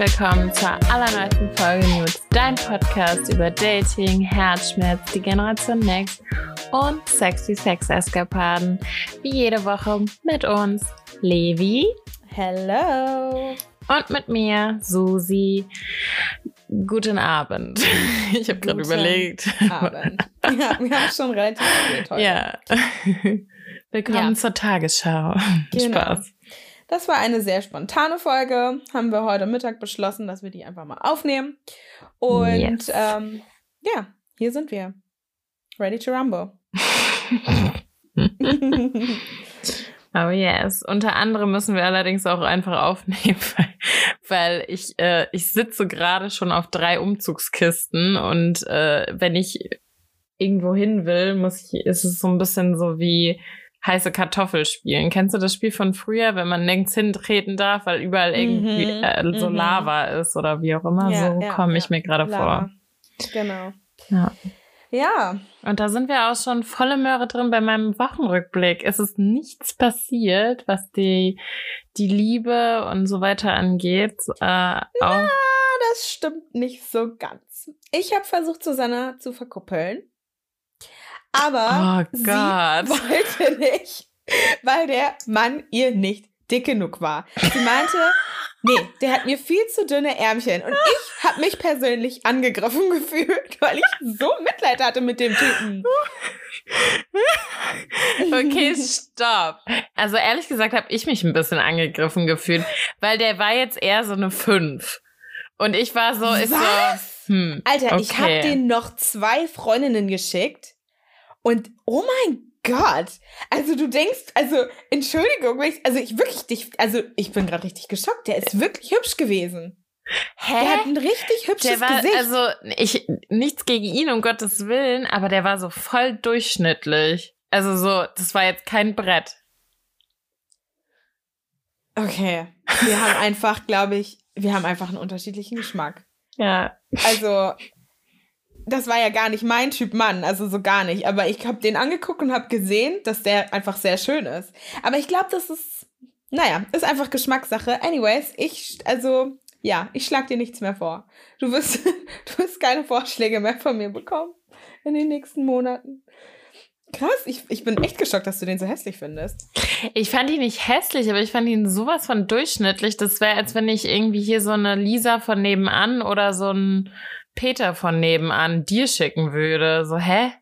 willkommen zur allerneuesten Folge News, dein Podcast über Dating, Herzschmerz, die Generation Next und sexy Sex-Eskapaden. Wie jede Woche mit uns Levi. Hello. Und mit mir Susi. Guten Abend. Ich habe gerade überlegt. Abend. Ja, wir haben schon relativ spät heute. Ja. Willkommen ja. zur Tagesschau. Genau. Spaß. Das war eine sehr spontane Folge. Haben wir heute Mittag beschlossen, dass wir die einfach mal aufnehmen. Und yes. ähm, ja, hier sind wir. Ready to rumble. Oh yes. Unter anderem müssen wir allerdings auch einfach aufnehmen, weil ich, äh, ich sitze gerade schon auf drei Umzugskisten und äh, wenn ich irgendwo hin will, muss ich, ist es so ein bisschen so wie heiße Kartoffel spielen. Kennst du das Spiel von früher, wenn man nirgends hintreten darf, weil überall irgendwie mhm, äh, so mhm. Lava ist oder wie auch immer? Ja, so ja, komme ich ja. mir gerade vor. Genau. Ja. Ja. Und da sind wir auch schon volle Möhre drin bei meinem Wochenrückblick. Es ist nichts passiert, was die, die Liebe und so weiter angeht. Äh, ja, das stimmt nicht so ganz. Ich habe versucht, Susanna zu verkuppeln. Aber oh sie wollte nicht, weil der Mann ihr nicht dick genug war. Sie meinte, nee, der hat mir viel zu dünne Ärmchen. Und ich habe mich persönlich angegriffen gefühlt, weil ich so Mitleid hatte mit dem Typen. Okay, stopp. Also ehrlich gesagt habe ich mich ein bisschen angegriffen gefühlt, weil der war jetzt eher so eine 5. Und ich war so, ist Was? so, hm, Alter, okay. ich habe den noch zwei Freundinnen geschickt und oh mein Gott, also du denkst, also Entschuldigung, also ich wirklich dich, also ich bin gerade richtig geschockt. Der ist wirklich hübsch gewesen. Hä? Der hat ein richtig hübsches der war, Gesicht. Also ich nichts gegen ihn um Gottes willen, aber der war so voll durchschnittlich. Also so, das war jetzt kein Brett. Okay, wir haben einfach, glaube ich, wir haben einfach einen unterschiedlichen Geschmack. Ja. Also das war ja gar nicht mein Typ Mann, also so gar nicht. Aber ich habe den angeguckt und habe gesehen, dass der einfach sehr schön ist. Aber ich glaube, das ist, naja, ist einfach Geschmackssache. Anyways, ich, also, ja, ich schlag dir nichts mehr vor. Du wirst, du wirst keine Vorschläge mehr von mir bekommen in den nächsten Monaten. Krass, ich, ich bin echt geschockt, dass du den so hässlich findest. Ich fand ihn nicht hässlich, aber ich fand ihn sowas von durchschnittlich. Das wäre, als wenn ich irgendwie hier so eine Lisa von nebenan oder so ein Peter von nebenan dir schicken würde. So, hä?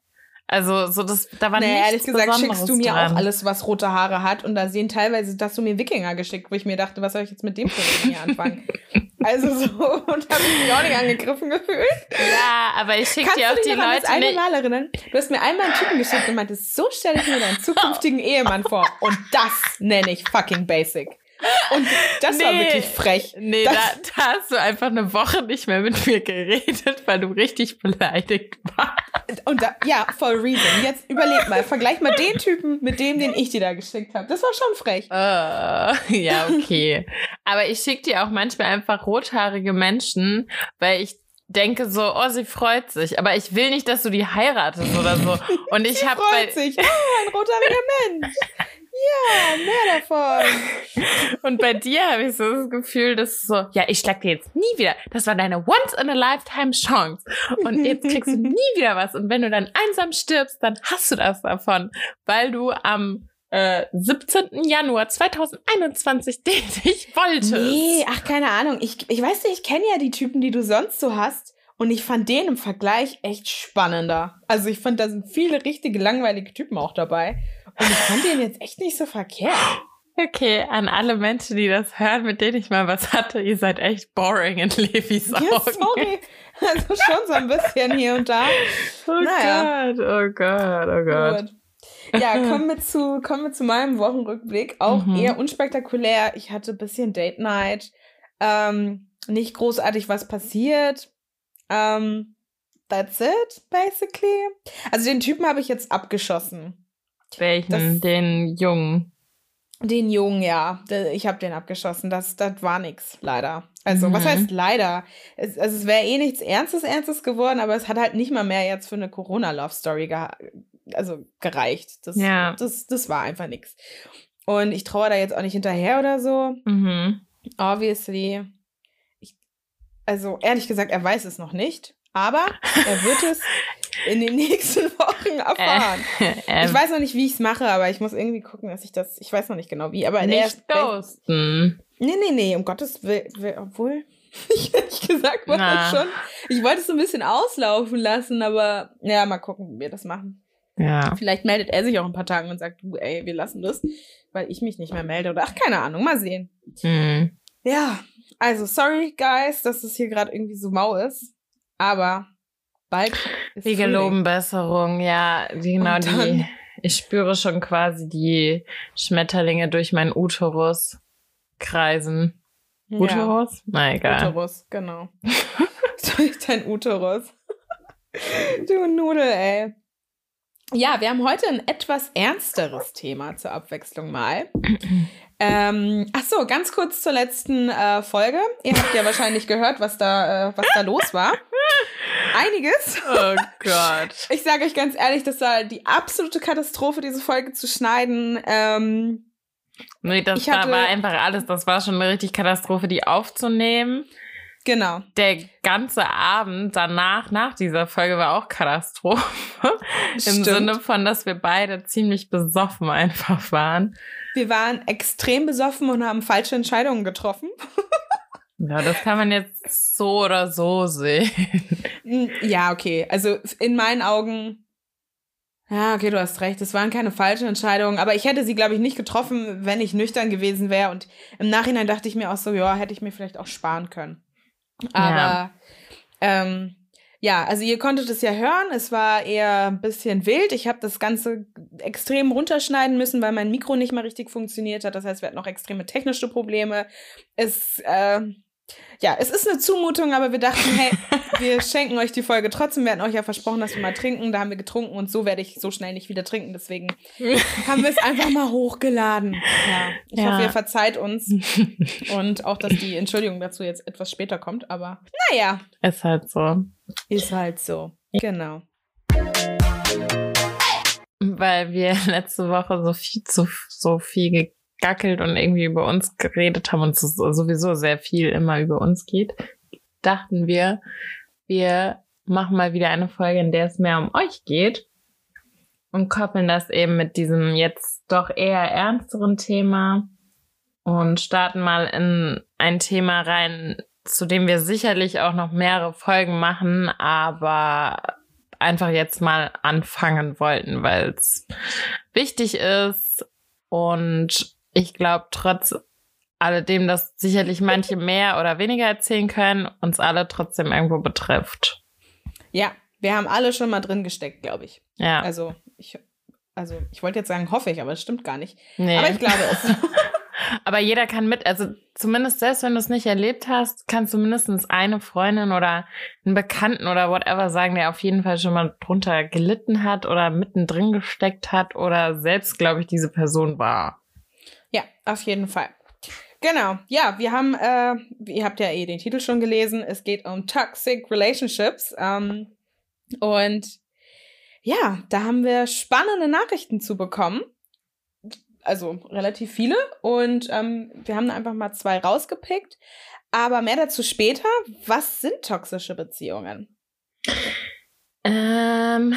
Also, so das, da war naja, nichts ehrlich gesagt schickst du mir dran. auch alles, was rote Haare hat. Und da sehen teilweise, dass du mir Wikinger geschickt, wo ich mir dachte, was soll ich jetzt mit dem Problem hier anfangen? also so, und habe ich mich auch nicht angegriffen gefühlt. Ja, aber ich schicke dir auch die Leute als eine Malerinnen. Du hast mir einmal einen Typen geschickt und meintest, so stelle ich mir deinen zukünftigen Ehemann vor. Und das nenne ich fucking basic. Und das nee, war wirklich frech. Nee, da, da, hast du einfach eine Woche nicht mehr mit mir geredet, weil du richtig beleidigt warst. Und da, ja, for reason. Jetzt überleg mal, vergleich mal den Typen mit dem, den ich dir da geschickt habe. Das war schon frech. Uh, ja, okay. Aber ich schicke dir auch manchmal einfach rothaarige Menschen, weil ich denke so, oh, sie freut sich, aber ich will nicht, dass du die heiratest oder so. Und ich habe freut sich. Oh, ein rothaariger Mensch. Ja, mehr davon. Und bei dir habe ich so das Gefühl, dass so, ja, ich schlag dir jetzt nie wieder. Das war deine Once-in-a-Lifetime-Chance. Und jetzt kriegst du nie wieder was. Und wenn du dann einsam stirbst, dann hast du das davon, weil du am äh, 17. Januar 2021 den ich wollte. Nee, ach, keine Ahnung. Ich, ich weiß nicht, ich kenne ja die Typen, die du sonst so hast. Und ich fand den im Vergleich echt spannender. Also ich fand, da sind viele richtige langweilige Typen auch dabei. Und ich fand den jetzt echt nicht so verkehrt. Okay, an alle Menschen, die das hören, mit denen ich mal was hatte, ihr seid echt boring in Levis Augen. Ja, sorry. Also schon so ein bisschen hier und da. Oh naja. Gott, oh Gott, oh Gott. Gut. Ja, kommen wir zu, kommen wir zu meinem Wochenrückblick. Auch mhm. eher unspektakulär. Ich hatte ein bisschen Date Night. Ähm, nicht großartig was passiert. Ähm, that's it, basically. Also den Typen habe ich jetzt abgeschossen. Welchen? Das, den Jungen. Den Jungen, ja. Ich habe den abgeschossen. Das, das war nix, leider. Also, mhm. was heißt leider? Es, also, es wäre eh nichts Ernstes, Ernstes geworden, aber es hat halt nicht mal mehr jetzt für eine Corona-Love-Story ge also gereicht. Das, ja. das, das war einfach nichts. Und ich traue da jetzt auch nicht hinterher oder so. Mhm. Obviously. Ich, also, ehrlich gesagt, er weiß es noch nicht. Aber er wird es in den nächsten Wochen erfahren. Äh, äh, ich weiß noch nicht, wie ich es mache, aber ich muss irgendwie gucken, dass ich das. Ich weiß noch nicht genau wie. Aber nicht ghosten. Nee, nee, nee, um Gottes Willen. Obwohl. Ich ehrlich gesagt war das schon. Ich wollte es so ein bisschen auslaufen lassen, aber ja, mal gucken, wie wir das machen. Ja. Vielleicht meldet er sich auch ein paar Tagen und sagt, du, ey, wir lassen das, weil ich mich nicht mehr melde. Oder ach, keine Ahnung, mal sehen. Mhm. Ja, also sorry, guys, dass es hier gerade irgendwie so mau ist. Aber bald Wir geloben Besserung, ja, genau die. Ich spüre schon quasi die Schmetterlinge durch meinen Uterus kreisen. Ja. Uterus? Na egal. Uterus, genau. durch dein Uterus. du Nudel, ey. Ja, wir haben heute ein etwas ernsteres Thema zur Abwechslung mal. Ähm, ach so, ganz kurz zur letzten äh, Folge. Ihr habt ja wahrscheinlich gehört, was da, äh, was da los war. Einiges. Oh Gott. Ich sage euch ganz ehrlich, das war die absolute Katastrophe, diese Folge zu schneiden. Ähm, nee, das hatte, war einfach alles. Das war schon eine richtig Katastrophe, die aufzunehmen. Genau. Der ganze Abend danach, nach dieser Folge, war auch Katastrophe. Im Stimmt. Sinne von, dass wir beide ziemlich besoffen einfach waren. Wir waren extrem besoffen und haben falsche Entscheidungen getroffen. Ja, das kann man jetzt so oder so sehen. Ja, okay. Also in meinen Augen. Ja, okay, du hast recht. Es waren keine falschen Entscheidungen, aber ich hätte sie, glaube ich, nicht getroffen, wenn ich nüchtern gewesen wäre. Und im Nachhinein dachte ich mir auch so, ja, hätte ich mir vielleicht auch sparen können. Aber ja. Ähm, ja, also ihr konntet es ja hören, es war eher ein bisschen wild. Ich habe das Ganze extrem runterschneiden müssen, weil mein Mikro nicht mal richtig funktioniert hat. Das heißt, wir hatten noch extreme technische Probleme. Es, äh, ja, es ist eine Zumutung, aber wir dachten, hey, wir schenken euch die Folge trotzdem. Wir hatten euch ja versprochen, dass wir mal trinken. Da haben wir getrunken und so werde ich so schnell nicht wieder trinken. Deswegen haben wir es einfach mal hochgeladen. Ja, ich ja. hoffe, ihr verzeiht uns. Und auch, dass die Entschuldigung dazu jetzt etwas später kommt. Aber naja. Ist halt so. Ist halt so. Genau. Weil wir letzte Woche so viel zu so viel gegackelt und irgendwie über uns geredet haben und es sowieso sehr viel immer über uns geht, dachten wir, wir machen mal wieder eine Folge, in der es mehr um euch geht und koppeln das eben mit diesem jetzt doch eher ernsteren Thema und starten mal in ein Thema rein, zu dem wir sicherlich auch noch mehrere Folgen machen, aber einfach jetzt mal anfangen wollten, weil es wichtig ist und ich glaube, trotz alledem, dass sicherlich manche mehr oder weniger erzählen können, uns alle trotzdem irgendwo betrifft. Ja, wir haben alle schon mal drin gesteckt, glaube ich. Ja. Also, ich, also ich wollte jetzt sagen, hoffe ich, aber es stimmt gar nicht. Nee. Aber ich glaube es. aber jeder kann mit, also zumindest selbst wenn du es nicht erlebt hast, kannst du mindestens eine Freundin oder einen Bekannten oder whatever sagen, der auf jeden Fall schon mal drunter gelitten hat oder mittendrin gesteckt hat oder selbst, glaube ich, diese Person war. Ja, auf jeden Fall. Genau, ja, wir haben, äh, ihr habt ja eh den Titel schon gelesen, es geht um Toxic Relationships. Ähm, und ja, da haben wir spannende Nachrichten zu bekommen. Also relativ viele. Und ähm, wir haben einfach mal zwei rausgepickt. Aber mehr dazu später. Was sind toxische Beziehungen? Ähm,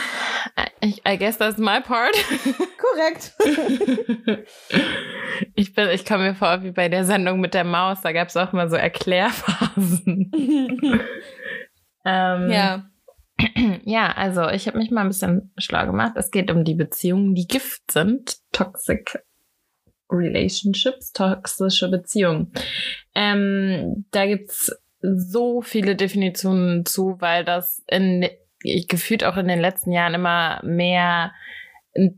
I, I guess that's my part. Korrekt. ich bin, ich komme mir vor wie bei der Sendung mit der Maus, da gab es auch mal so Erklärphasen. ähm, ja. Ja, also ich habe mich mal ein bisschen schlau gemacht. Es geht um die Beziehungen, die Gift sind. Toxic Relationships, toxische Beziehungen. Ähm, da gibt's so viele Definitionen zu, weil das in gefühlt auch in den letzten Jahren immer mehr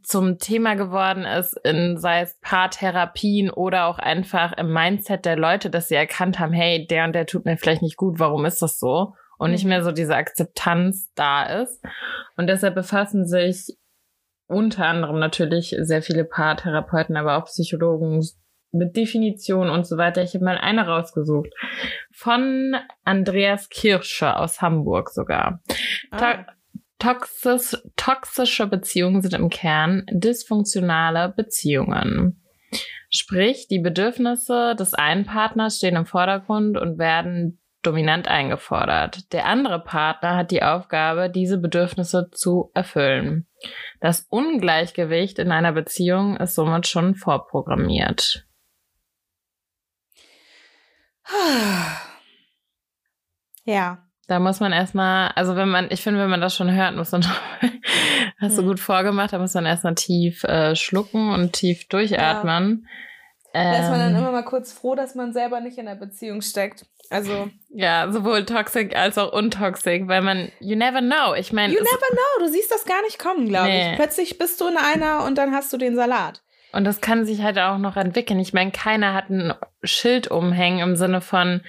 zum Thema geworden ist, in sei es Paartherapien oder auch einfach im Mindset der Leute, dass sie erkannt haben, hey, der und der tut mir vielleicht nicht gut, warum ist das so? Und nicht mhm. mehr so diese Akzeptanz da ist. Und deshalb befassen sich unter anderem natürlich sehr viele Paartherapeuten, aber auch Psychologen mit Definition und so weiter. Ich habe mal eine rausgesucht. Von Andreas Kirscher aus Hamburg sogar. Ah. Toxisch, toxische Beziehungen sind im Kern dysfunktionale Beziehungen. Sprich, die Bedürfnisse des einen Partners stehen im Vordergrund und werden dominant eingefordert. Der andere Partner hat die Aufgabe, diese Bedürfnisse zu erfüllen. Das Ungleichgewicht in einer Beziehung ist somit schon vorprogrammiert. Ja. Da muss man erstmal, also wenn man, ich finde, wenn man das schon hört, muss man, hast du hm. gut vorgemacht, da muss man erstmal tief äh, schlucken und tief durchatmen. Ja. Da ist man dann ähm. immer mal kurz froh, dass man selber nicht in der Beziehung steckt. Also. Ja, sowohl toxic als auch untoxic, weil man, you never know. Ich meine. You never know, du siehst das gar nicht kommen, glaube nee. ich. Plötzlich bist du in einer und dann hast du den Salat. Und das kann sich halt auch noch entwickeln. Ich meine, keiner hat ein Schild umhängen im Sinne von,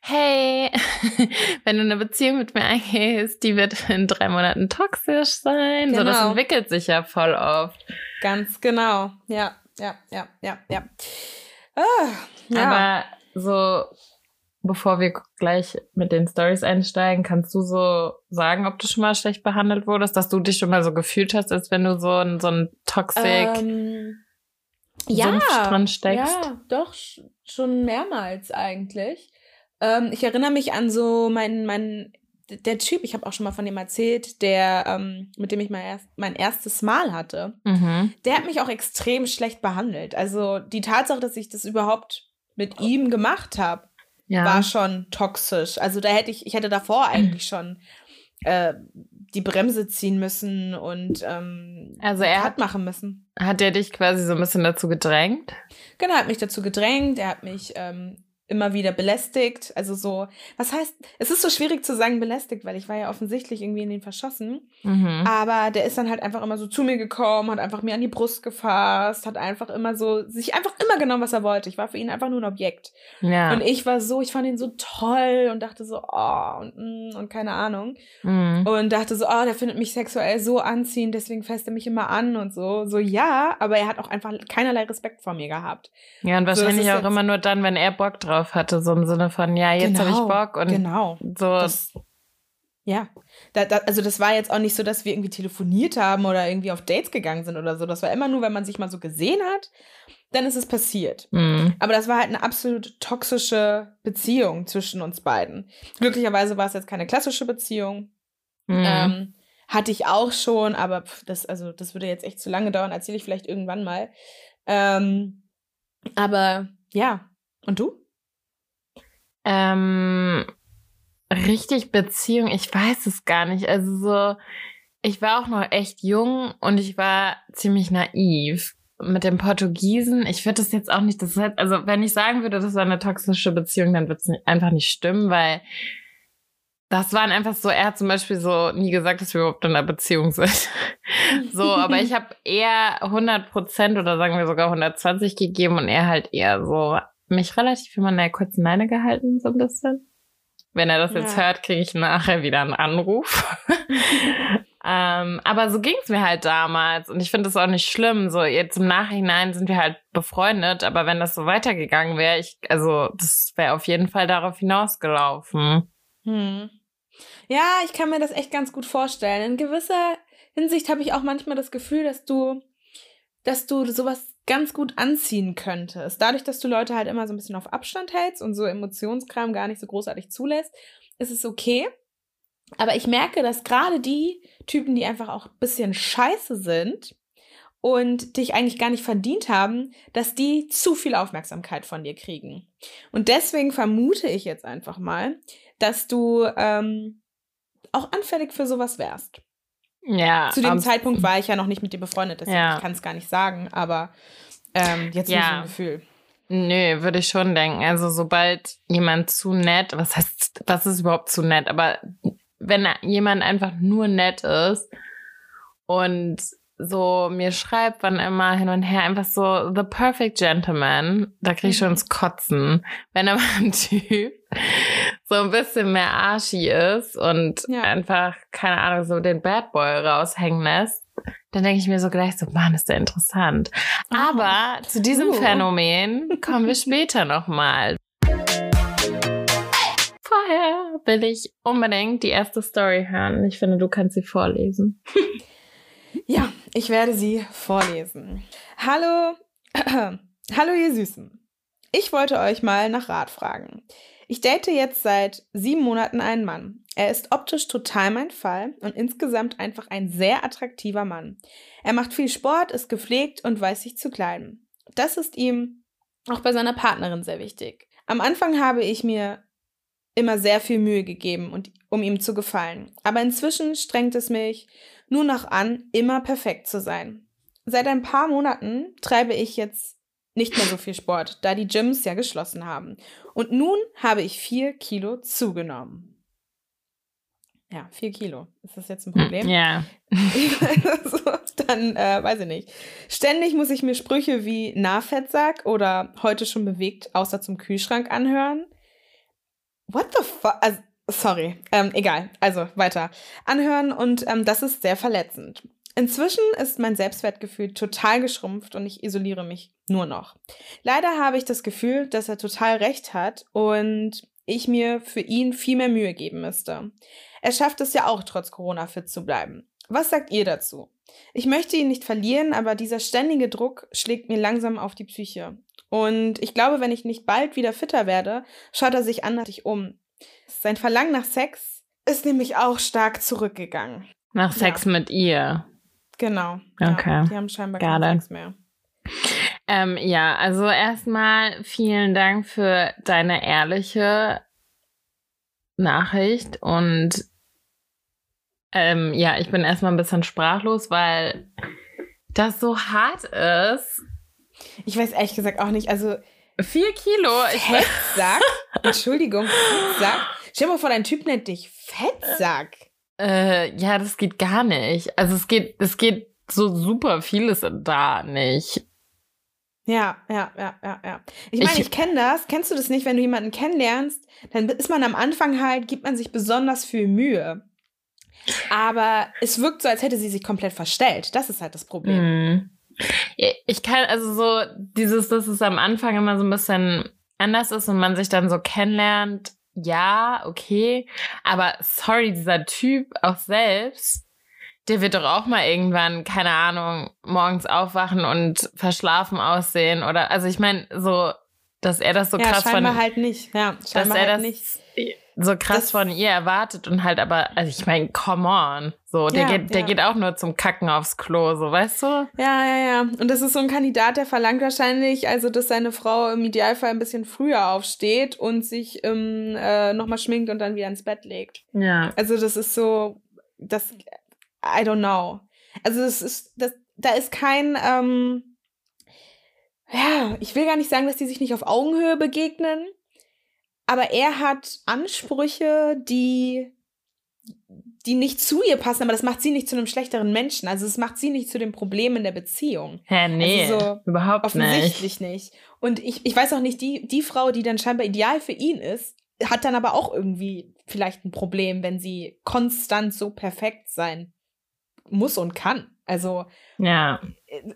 hey, wenn du eine Beziehung mit mir eingehst, die wird in drei Monaten toxisch sein. Genau. So, das genau. entwickelt sich ja voll oft. Ganz genau. Ja, ja, ja, ja, ja. Ah, ja. Aber so, bevor wir gleich mit den Stories einsteigen, kannst du so sagen, ob du schon mal schlecht behandelt wurdest, dass du dich schon mal so gefühlt hast, als wenn du so ein, so ein Toxic ähm, ja, dran steckst? Ja, doch, schon mehrmals eigentlich. Ähm, ich erinnere mich an so meinen, meinen der Typ, ich habe auch schon mal von dem erzählt, der, ähm, mit dem ich mein, erst, mein erstes Mal hatte, mhm. der hat mich auch extrem schlecht behandelt. Also die Tatsache, dass ich das überhaupt mit ihm gemacht habe, ja. war schon toxisch. Also da hätte ich, ich hätte davor eigentlich schon äh, die Bremse ziehen müssen und ähm, also er hat machen müssen. Hat er dich quasi so ein bisschen dazu gedrängt? Genau, er hat mich dazu gedrängt. Er hat mich ähm, immer wieder belästigt. Also so, was heißt, es ist so schwierig zu sagen belästigt, weil ich war ja offensichtlich irgendwie in den verschossen. Mhm. Aber der ist dann halt einfach immer so zu mir gekommen, hat einfach mir an die Brust gefasst, hat einfach immer so, sich einfach immer genommen, was er wollte. Ich war für ihn einfach nur ein Objekt. Ja. Und ich war so, ich fand ihn so toll und dachte so, oh, und, mm, und keine Ahnung. Mhm. Und dachte so, oh, der findet mich sexuell so anziehend, deswegen fasst er mich immer an und so. So, ja, aber er hat auch einfach keinerlei Respekt vor mir gehabt. Ja, und wahrscheinlich so, auch immer nur dann, wenn er Bock drauf drauf hatte, so im Sinne von, ja, jetzt genau, habe ich Bock und genau. so. Das, ja, da, da, also das war jetzt auch nicht so, dass wir irgendwie telefoniert haben oder irgendwie auf Dates gegangen sind oder so. Das war immer nur, wenn man sich mal so gesehen hat, dann ist es passiert. Mhm. Aber das war halt eine absolut toxische Beziehung zwischen uns beiden. Glücklicherweise war es jetzt keine klassische Beziehung. Mhm. Ähm, hatte ich auch schon, aber das, also, das würde jetzt echt zu lange dauern, erzähle ich vielleicht irgendwann mal. Ähm, aber ja, und du? Ähm, richtig Beziehung, ich weiß es gar nicht. Also so, ich war auch noch echt jung und ich war ziemlich naiv. Mit dem Portugiesen, ich würde das jetzt auch nicht, das heißt, also wenn ich sagen würde, das war eine toxische Beziehung, dann wird es einfach nicht stimmen, weil das waren einfach so, er hat zum Beispiel so nie gesagt, dass wir überhaupt in einer Beziehung sind. so, aber ich habe eher 100 Prozent oder sagen wir sogar 120 gegeben und er halt eher so mich relativ immer in der kurzen Leine gehalten, so ein bisschen. Wenn er das jetzt ja. hört, kriege ich nachher wieder einen Anruf. ähm, aber so ging es mir halt damals. Und ich finde das auch nicht schlimm. So, jetzt im Nachhinein sind wir halt befreundet, aber wenn das so weitergegangen wäre, ich, also das wäre auf jeden Fall darauf hinausgelaufen. Hm. Ja, ich kann mir das echt ganz gut vorstellen. In gewisser Hinsicht habe ich auch manchmal das Gefühl, dass du, dass du sowas ganz gut anziehen könntest. Dadurch, dass du Leute halt immer so ein bisschen auf Abstand hältst und so Emotionskram gar nicht so großartig zulässt, ist es okay. Aber ich merke, dass gerade die Typen, die einfach auch ein bisschen scheiße sind und dich eigentlich gar nicht verdient haben, dass die zu viel Aufmerksamkeit von dir kriegen. Und deswegen vermute ich jetzt einfach mal, dass du ähm, auch anfällig für sowas wärst. Ja. Zu dem Zeitpunkt war ich ja noch nicht mit dir befreundet, deswegen ja. ich kann es gar nicht sagen, aber ähm, jetzt ja. so ein Gefühl. Nö, würde ich schon denken. Also sobald jemand zu nett, was heißt, was ist überhaupt zu nett? Aber wenn jemand einfach nur nett ist und so mir schreibt, wann immer hin und her, einfach so the perfect gentleman, da kriege ich schon mhm. ins Kotzen. Wenn aber ein Typ so ein bisschen mehr Arschi ist und ja. einfach, keine Ahnung, so den Bad Boy raushängen lässt, dann denke ich mir so gleich so, Mann, ist der interessant. Oh. Aber oh. zu diesem uh. Phänomen kommen wir später nochmal. Vorher will ich unbedingt die erste Story hören. Ich finde, du kannst sie vorlesen. ja, ich werde sie vorlesen. Hallo, hallo ihr Süßen. Ich wollte euch mal nach Rat fragen. Ich date jetzt seit sieben Monaten einen Mann. Er ist optisch total mein Fall und insgesamt einfach ein sehr attraktiver Mann. Er macht viel Sport, ist gepflegt und weiß sich zu kleiden. Das ist ihm auch bei seiner Partnerin sehr wichtig. Am Anfang habe ich mir immer sehr viel Mühe gegeben, und, um ihm zu gefallen. Aber inzwischen strengt es mich nur noch an, immer perfekt zu sein. Seit ein paar Monaten treibe ich jetzt nicht mehr so viel Sport, da die Gyms ja geschlossen haben. Und nun habe ich vier Kilo zugenommen. Ja, vier Kilo. Ist das jetzt ein Problem? Ja. so, dann äh, weiß ich nicht. Ständig muss ich mir Sprüche wie Nahfettsack oder heute schon bewegt, außer zum Kühlschrank anhören. What the fuck? Also, sorry. Ähm, egal. Also weiter. Anhören und ähm, das ist sehr verletzend. Inzwischen ist mein Selbstwertgefühl total geschrumpft und ich isoliere mich nur noch. Leider habe ich das Gefühl, dass er total recht hat und ich mir für ihn viel mehr Mühe geben müsste. Er schafft es ja auch trotz Corona fit zu bleiben. Was sagt ihr dazu? Ich möchte ihn nicht verlieren, aber dieser ständige Druck schlägt mir langsam auf die Psyche. Und ich glaube, wenn ich nicht bald wieder fitter werde, schaut er sich andersartig um. Sein Verlangen nach Sex ist nämlich auch stark zurückgegangen. Nach Sex ja. mit ihr. Genau. Okay. Ja, die haben scheinbar keinen Sex mehr. Ähm, ja, also erstmal vielen Dank für deine ehrliche Nachricht und ähm, ja, ich bin erstmal ein bisschen sprachlos, weil das so hart ist. Ich weiß ehrlich gesagt auch nicht, also vier Kilo. Fettsack? Entschuldigung, Fettsack? Stell dir mal vor, dein Typ nennt dich Fettsack. Äh, ja, das geht gar nicht. Also es geht, es geht so super vieles da nicht. Ja, ja, ja, ja, ja. Ich meine, ich, ich kenne das. Kennst du das nicht, wenn du jemanden kennenlernst, dann ist man am Anfang halt, gibt man sich besonders viel Mühe. Aber es wirkt so, als hätte sie sich komplett verstellt. Das ist halt das Problem. Mm. Ich kann, also so, dieses, dass es am Anfang immer so ein bisschen anders ist und man sich dann so kennenlernt, ja, okay. Aber sorry, dieser Typ auch selbst, der wird doch auch mal irgendwann, keine Ahnung, morgens aufwachen und verschlafen aussehen. Oder also ich meine, so, dass er das so ja, krass scheinbar von. halt nicht, ja, dass er halt das nicht. So krass das, von ihr erwartet und halt aber, also ich meine, come on. So, der ja, geht, der ja. geht auch nur zum Kacken aufs Klo, so weißt du? Ja, ja, ja. Und das ist so ein Kandidat, der verlangt wahrscheinlich, also dass seine Frau im Idealfall ein bisschen früher aufsteht und sich ähm, äh, nochmal schminkt und dann wieder ins Bett legt. Ja. Also das ist so, das I don't know. Also es ist, das, da ist kein, ähm, ja, ich will gar nicht sagen, dass die sich nicht auf Augenhöhe begegnen, aber er hat Ansprüche, die, die nicht zu ihr passen, aber das macht sie nicht zu einem schlechteren Menschen. Also es macht sie nicht zu dem Problem in der Beziehung. Hä, nee, also so überhaupt offensichtlich nicht. nicht. Und ich, ich weiß auch nicht, die, die Frau, die dann scheinbar ideal für ihn ist, hat dann aber auch irgendwie vielleicht ein Problem, wenn sie konstant so perfekt sein muss und kann. Also, ja.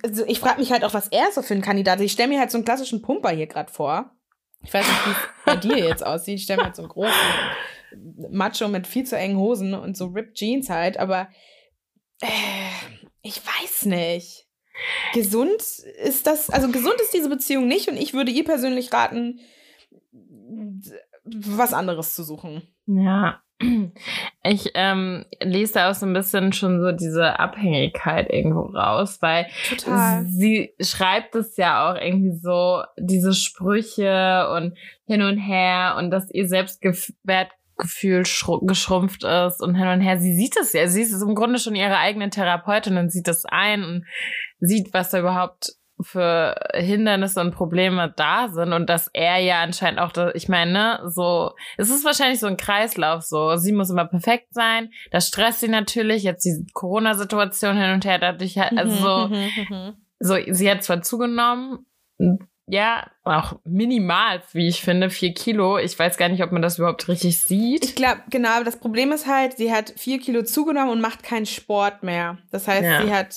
Also ich frage mich halt auch, was er so für ein Kandidat ist. Ich stelle mir halt so einen klassischen Pumper hier gerade vor. Ich weiß nicht, wie es bei dir jetzt aussieht. Ich stelle mir halt so einen großen Macho mit viel zu engen Hosen und so Ripped Jeans halt, aber äh, ich weiß nicht. Gesund ist das, also gesund ist diese Beziehung nicht und ich würde ihr persönlich raten, was anderes zu suchen. Ja, ich ähm, lese da auch so ein bisschen schon so diese Abhängigkeit irgendwo raus, weil Total. sie schreibt es ja auch irgendwie so, diese Sprüche und hin und her und dass ihr Selbstwertgefühl geschrumpft ist und hin und her. Sie sieht es ja, sie ist im Grunde schon ihre eigene Therapeutin und sieht das ein und sieht, was da überhaupt für Hindernisse und Probleme da sind und dass er ja anscheinend auch, ich meine, ne, so, es ist wahrscheinlich so ein Kreislauf, so, sie muss immer perfekt sein, das stresst sie natürlich, jetzt die Corona-Situation hin und her, dadurch halt, also so, mhm, mhm, mhm, so, sie hat zwar zugenommen, ja, auch minimal, wie ich finde, vier Kilo. Ich weiß gar nicht, ob man das überhaupt richtig sieht. Ich glaube, genau, das Problem ist halt, sie hat vier Kilo zugenommen und macht keinen Sport mehr. Das heißt, ja. sie hat,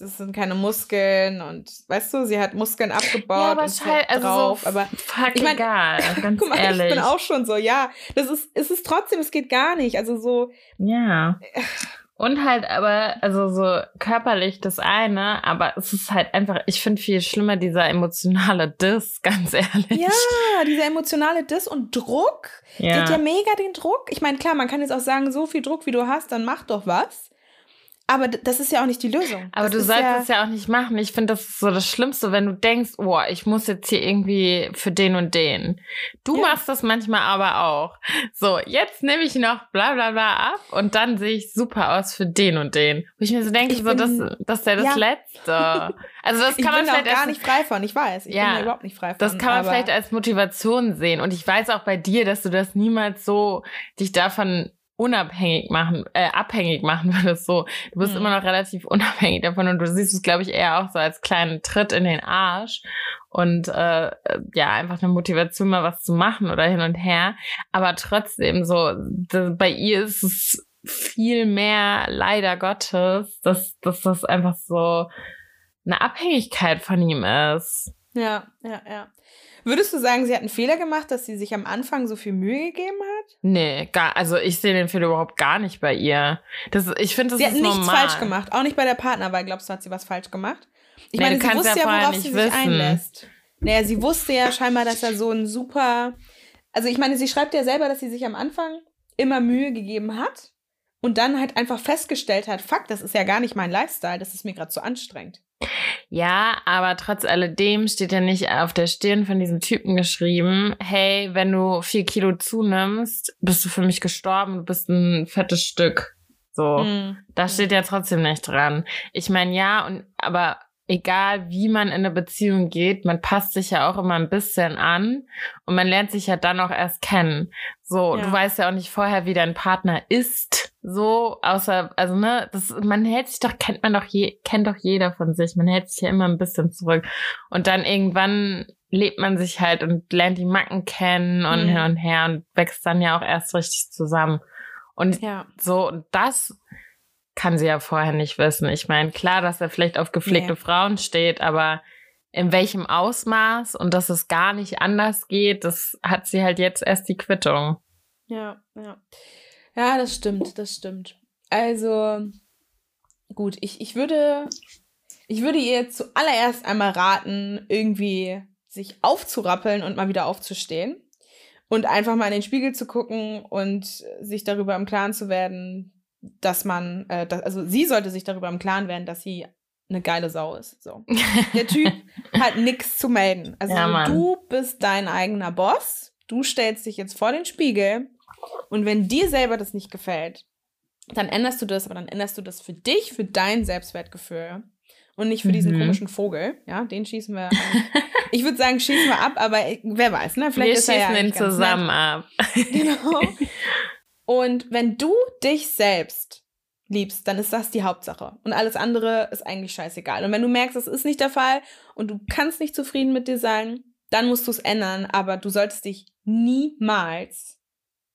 das sind keine Muskeln und, weißt du, sie hat Muskeln abgebaut ja, aber und Fett also drauf. So aber fuck ich mein, egal, ganz guck mal, ehrlich. Ich bin auch schon so, ja, das ist, es ist trotzdem, es geht gar nicht. Also so. Ja. Und halt aber, also so körperlich das eine, aber es ist halt einfach, ich finde viel schlimmer dieser emotionale Diss, ganz ehrlich. Ja, dieser emotionale Diss und Druck. Ja. Die hat ja mega den Druck. Ich meine, klar, man kann jetzt auch sagen, so viel Druck wie du hast, dann mach doch was. Aber das ist ja auch nicht die Lösung. Aber das du sollst ja es ja auch nicht machen. Ich finde, das ist so das Schlimmste, wenn du denkst, oh, ich muss jetzt hier irgendwie für den und den. Du ja. machst das manchmal aber auch. So, jetzt nehme ich noch bla bla bla ab und dann sehe ich super aus für den und den. Wo ich mir so denke, ich so, bin, das, das ist ja das ja. Letzte. Also das kann ich man bin vielleicht auch gar nicht frei von, ich weiß. Ich ja, bin da überhaupt nicht frei von. Das kann man vielleicht als Motivation sehen. Und ich weiß auch bei dir, dass du das niemals so dich davon unabhängig machen, äh, abhängig machen würdest. So, du bist mhm. immer noch relativ unabhängig davon und du siehst es, glaube ich, eher auch so als kleinen Tritt in den Arsch und äh, ja, einfach eine Motivation, mal was zu machen oder hin und her. Aber trotzdem, so, bei ihr ist es viel mehr, leider Gottes, dass, dass das einfach so eine Abhängigkeit von ihm ist. Ja, ja, ja. Würdest du sagen, sie hat einen Fehler gemacht, dass sie sich am Anfang so viel Mühe gegeben hat? Nee, gar, also ich sehe den Fehler überhaupt gar nicht bei ihr. Das, ich finde, das sie ist normal. Sie hat nichts falsch gemacht, auch nicht bei der Partnerwahl. Glaubst du, hat sie was falsch gemacht? Ich nee, meine, sie wusste ja, worauf sie wissen. sich einlässt. Naja, sie wusste ja scheinbar, dass er so ein super. Also ich meine, sie schreibt ja selber, dass sie sich am Anfang immer Mühe gegeben hat und dann halt einfach festgestellt hat, fuck, das ist ja gar nicht mein Lifestyle, das ist mir gerade zu anstrengend. Ja, aber trotz alledem steht ja nicht auf der Stirn von diesem Typen geschrieben, hey, wenn du vier Kilo zunimmst, bist du für mich gestorben, du bist ein fettes Stück. So, mhm. da steht ja trotzdem nicht dran. Ich meine, ja, und aber egal wie man in eine Beziehung geht, man passt sich ja auch immer ein bisschen an und man lernt sich ja dann auch erst kennen. So, ja. du weißt ja auch nicht vorher, wie dein Partner ist. So, außer, also ne, das, man hält sich doch, kennt man doch je, kennt doch jeder von sich. Man hält sich ja immer ein bisschen zurück. Und dann irgendwann lebt man sich halt und lernt die Macken kennen und mhm. hin und her und wächst dann ja auch erst richtig zusammen. Und ja. so, das kann sie ja vorher nicht wissen. Ich meine, klar, dass er vielleicht auf gepflegte nee. Frauen steht, aber in welchem Ausmaß und dass es gar nicht anders geht, das hat sie halt jetzt erst die Quittung. Ja, ja. Ja, das stimmt, das stimmt. Also, gut, ich, ich würde, ich würde ihr zuallererst einmal raten, irgendwie sich aufzurappeln und mal wieder aufzustehen. Und einfach mal in den Spiegel zu gucken und sich darüber im Klaren zu werden, dass man, äh, dass, also sie sollte sich darüber im Klaren werden, dass sie eine geile Sau ist. So. Der Typ hat nichts zu melden. Also ja, du bist dein eigener Boss. Du stellst dich jetzt vor den Spiegel und wenn dir selber das nicht gefällt, dann änderst du das, aber dann änderst du das für dich, für dein Selbstwertgefühl und nicht für diesen mhm. komischen Vogel. Ja, den schießen wir. ich würde sagen, schießen wir ab, aber wer weiß, ne? Vielleicht wir ist schießen er ja ihn zusammen nett. ab. genau. Und wenn du dich selbst liebst, dann ist das die Hauptsache. Und alles andere ist eigentlich scheißegal. Und wenn du merkst, das ist nicht der Fall und du kannst nicht zufrieden mit dir sein, dann musst du es ändern. Aber du solltest dich niemals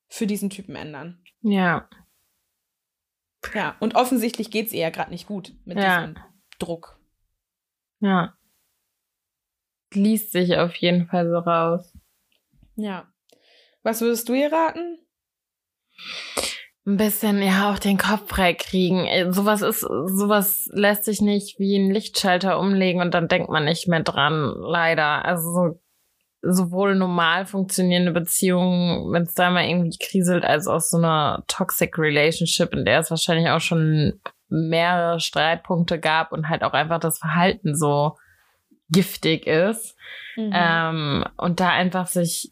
für diesen Typen ändern. Ja. Ja, und offensichtlich geht es ihr ja gerade nicht gut mit ja. diesem Druck. Ja. Liest sich auf jeden Fall so raus. Ja. Was würdest du ihr raten? Ein bisschen ja auch den Kopf frei kriegen. Äh, sowas ist, sowas lässt sich nicht wie ein Lichtschalter umlegen und dann denkt man nicht mehr dran, leider. Also so, sowohl normal funktionierende Beziehungen, wenn es da mal irgendwie kriselt, als auch so eine toxic Relationship, in der es wahrscheinlich auch schon mehrere Streitpunkte gab und halt auch einfach das Verhalten so giftig ist. Mhm. Ähm, und da einfach sich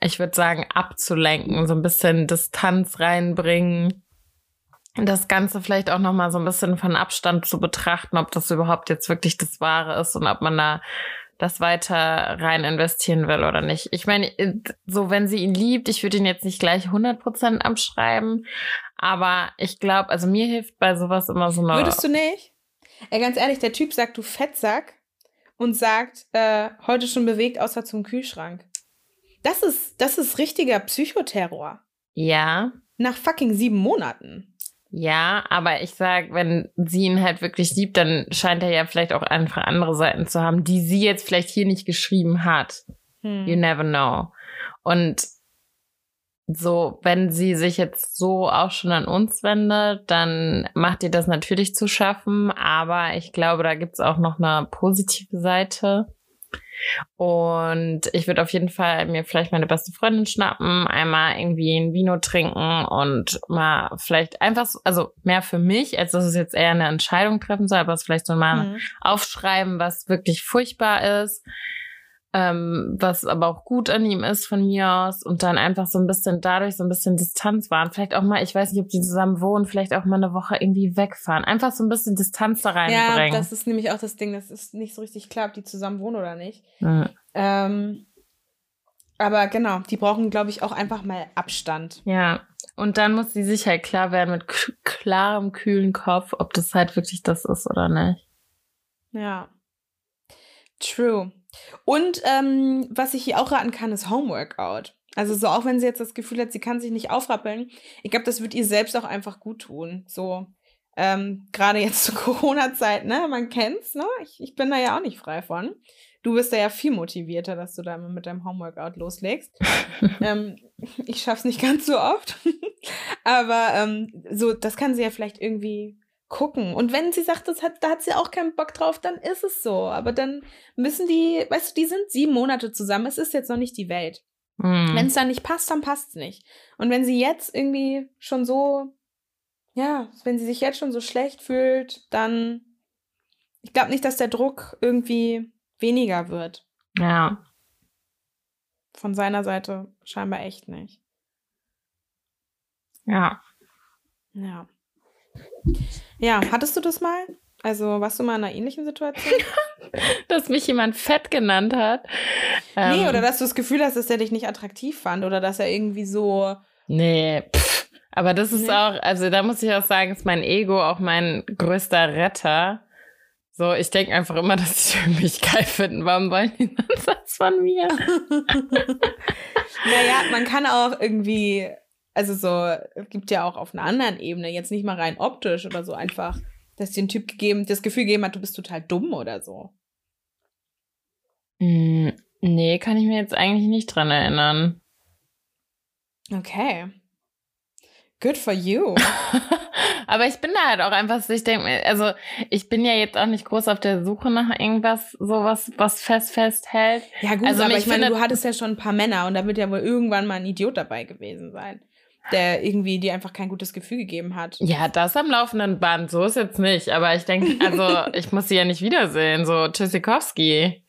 ich würde sagen, abzulenken, so ein bisschen Distanz reinbringen. Das Ganze vielleicht auch nochmal so ein bisschen von Abstand zu betrachten, ob das überhaupt jetzt wirklich das Wahre ist und ob man da das weiter rein investieren will oder nicht. Ich meine, so wenn sie ihn liebt, ich würde ihn jetzt nicht gleich 100% abschreiben, aber ich glaube, also mir hilft bei sowas immer so eine... Würdest du nicht? Ey, ganz ehrlich, der Typ sagt, du Fettsack und sagt, äh, heute schon bewegt, außer zum Kühlschrank. Das ist, das ist richtiger Psychoterror. Ja. Nach fucking sieben Monaten. Ja, aber ich sag, wenn sie ihn halt wirklich liebt, dann scheint er ja vielleicht auch einfach andere Seiten zu haben, die sie jetzt vielleicht hier nicht geschrieben hat. Hm. You never know. Und so, wenn sie sich jetzt so auch schon an uns wendet, dann macht ihr das natürlich zu schaffen. Aber ich glaube, da gibt's auch noch eine positive Seite. Und ich würde auf jeden Fall mir vielleicht meine beste Freundin schnappen, einmal irgendwie ein Vino trinken und mal vielleicht einfach, so, also mehr für mich, als dass es jetzt eher eine Entscheidung treffen soll, aber es vielleicht so mal mhm. aufschreiben, was wirklich furchtbar ist ähm, was aber auch gut an ihm ist von mir aus und dann einfach so ein bisschen dadurch so ein bisschen Distanz waren. Vielleicht auch mal, ich weiß nicht, ob die zusammen wohnen, vielleicht auch mal eine Woche irgendwie wegfahren. Einfach so ein bisschen Distanz da reinbringen. Ja, das ist nämlich auch das Ding, das ist nicht so richtig klar, ob die zusammen wohnen oder nicht. Mhm. Ähm, aber genau, die brauchen, glaube ich, auch einfach mal Abstand. Ja. Und dann muss sie sich halt klar werden mit klarem, kühlen Kopf, ob das halt wirklich das ist oder nicht. Ja. True. Und ähm, was ich hier auch raten kann, ist Homeworkout. Also so auch wenn sie jetzt das Gefühl hat, sie kann sich nicht aufrappeln, ich glaube, das wird ihr selbst auch einfach gut tun. So ähm, gerade jetzt zur Corona-Zeit, ne? Man kennt's, ne? Ich, ich bin da ja auch nicht frei von. Du bist da ja viel motivierter, dass du da mit deinem Homeworkout loslegst. ähm, ich schaff's nicht ganz so oft. Aber ähm, so, das kann sie ja vielleicht irgendwie gucken. Und wenn sie sagt, das hat, da hat sie auch keinen Bock drauf, dann ist es so. Aber dann müssen die, weißt du, die sind sieben Monate zusammen. Es ist jetzt noch nicht die Welt. Mhm. Wenn es dann nicht passt, dann passt es nicht. Und wenn sie jetzt irgendwie schon so, ja, wenn sie sich jetzt schon so schlecht fühlt, dann, ich glaube nicht, dass der Druck irgendwie weniger wird. Ja. Von seiner Seite scheinbar echt nicht. Ja. Ja. Ja, hattest du das mal? Also warst du mal in einer ähnlichen Situation? dass mich jemand fett genannt hat. Nee, ähm, oder dass du das Gefühl hast, dass er dich nicht attraktiv fand oder dass er irgendwie so. Nee, pff. aber das ist nee. auch, also da muss ich auch sagen, ist mein Ego auch mein größter Retter. So, ich denke einfach immer, dass sie mich geil finden. Warum wollen die das von mir? naja, man kann auch irgendwie also so, gibt ja auch auf einer anderen Ebene, jetzt nicht mal rein optisch oder so einfach, dass dir ein Typ gegeben, das Gefühl gegeben hat, du bist total dumm oder so. Mm, nee, kann ich mir jetzt eigentlich nicht dran erinnern. Okay. Good for you. Aber ich bin da halt auch einfach ich denke also ich bin ja jetzt auch nicht groß auf der Suche nach irgendwas, sowas, was fest festhält. Ja gut, also aber ich meine, du hattest ja schon ein paar Männer und da wird ja wohl irgendwann mal ein Idiot dabei gewesen sein der irgendwie dir einfach kein gutes Gefühl gegeben hat. Ja, das am laufenden Band, so ist jetzt nicht. Aber ich denke, also ich muss sie ja nicht wiedersehen, so Tschüssikowski.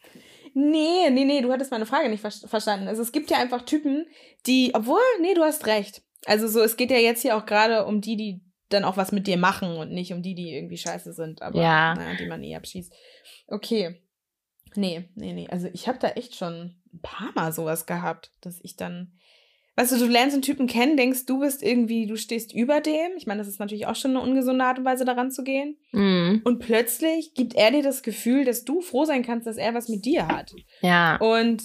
Nee, nee, nee, du hattest meine Frage nicht ver verstanden. Also es gibt ja einfach Typen, die, obwohl, nee, du hast recht. Also so, es geht ja jetzt hier auch gerade um die, die dann auch was mit dir machen und nicht um die, die irgendwie scheiße sind, aber ja. naja, die man eh abschießt. Okay. Nee, nee, nee. Also ich habe da echt schon ein paar Mal sowas gehabt, dass ich dann weißt du, du lernst einen Typen kennen, denkst, du bist irgendwie, du stehst über dem. Ich meine, das ist natürlich auch schon eine ungesunde Art und Weise, daran zu gehen. Mm. Und plötzlich gibt er dir das Gefühl, dass du froh sein kannst, dass er was mit dir hat. Ja. Und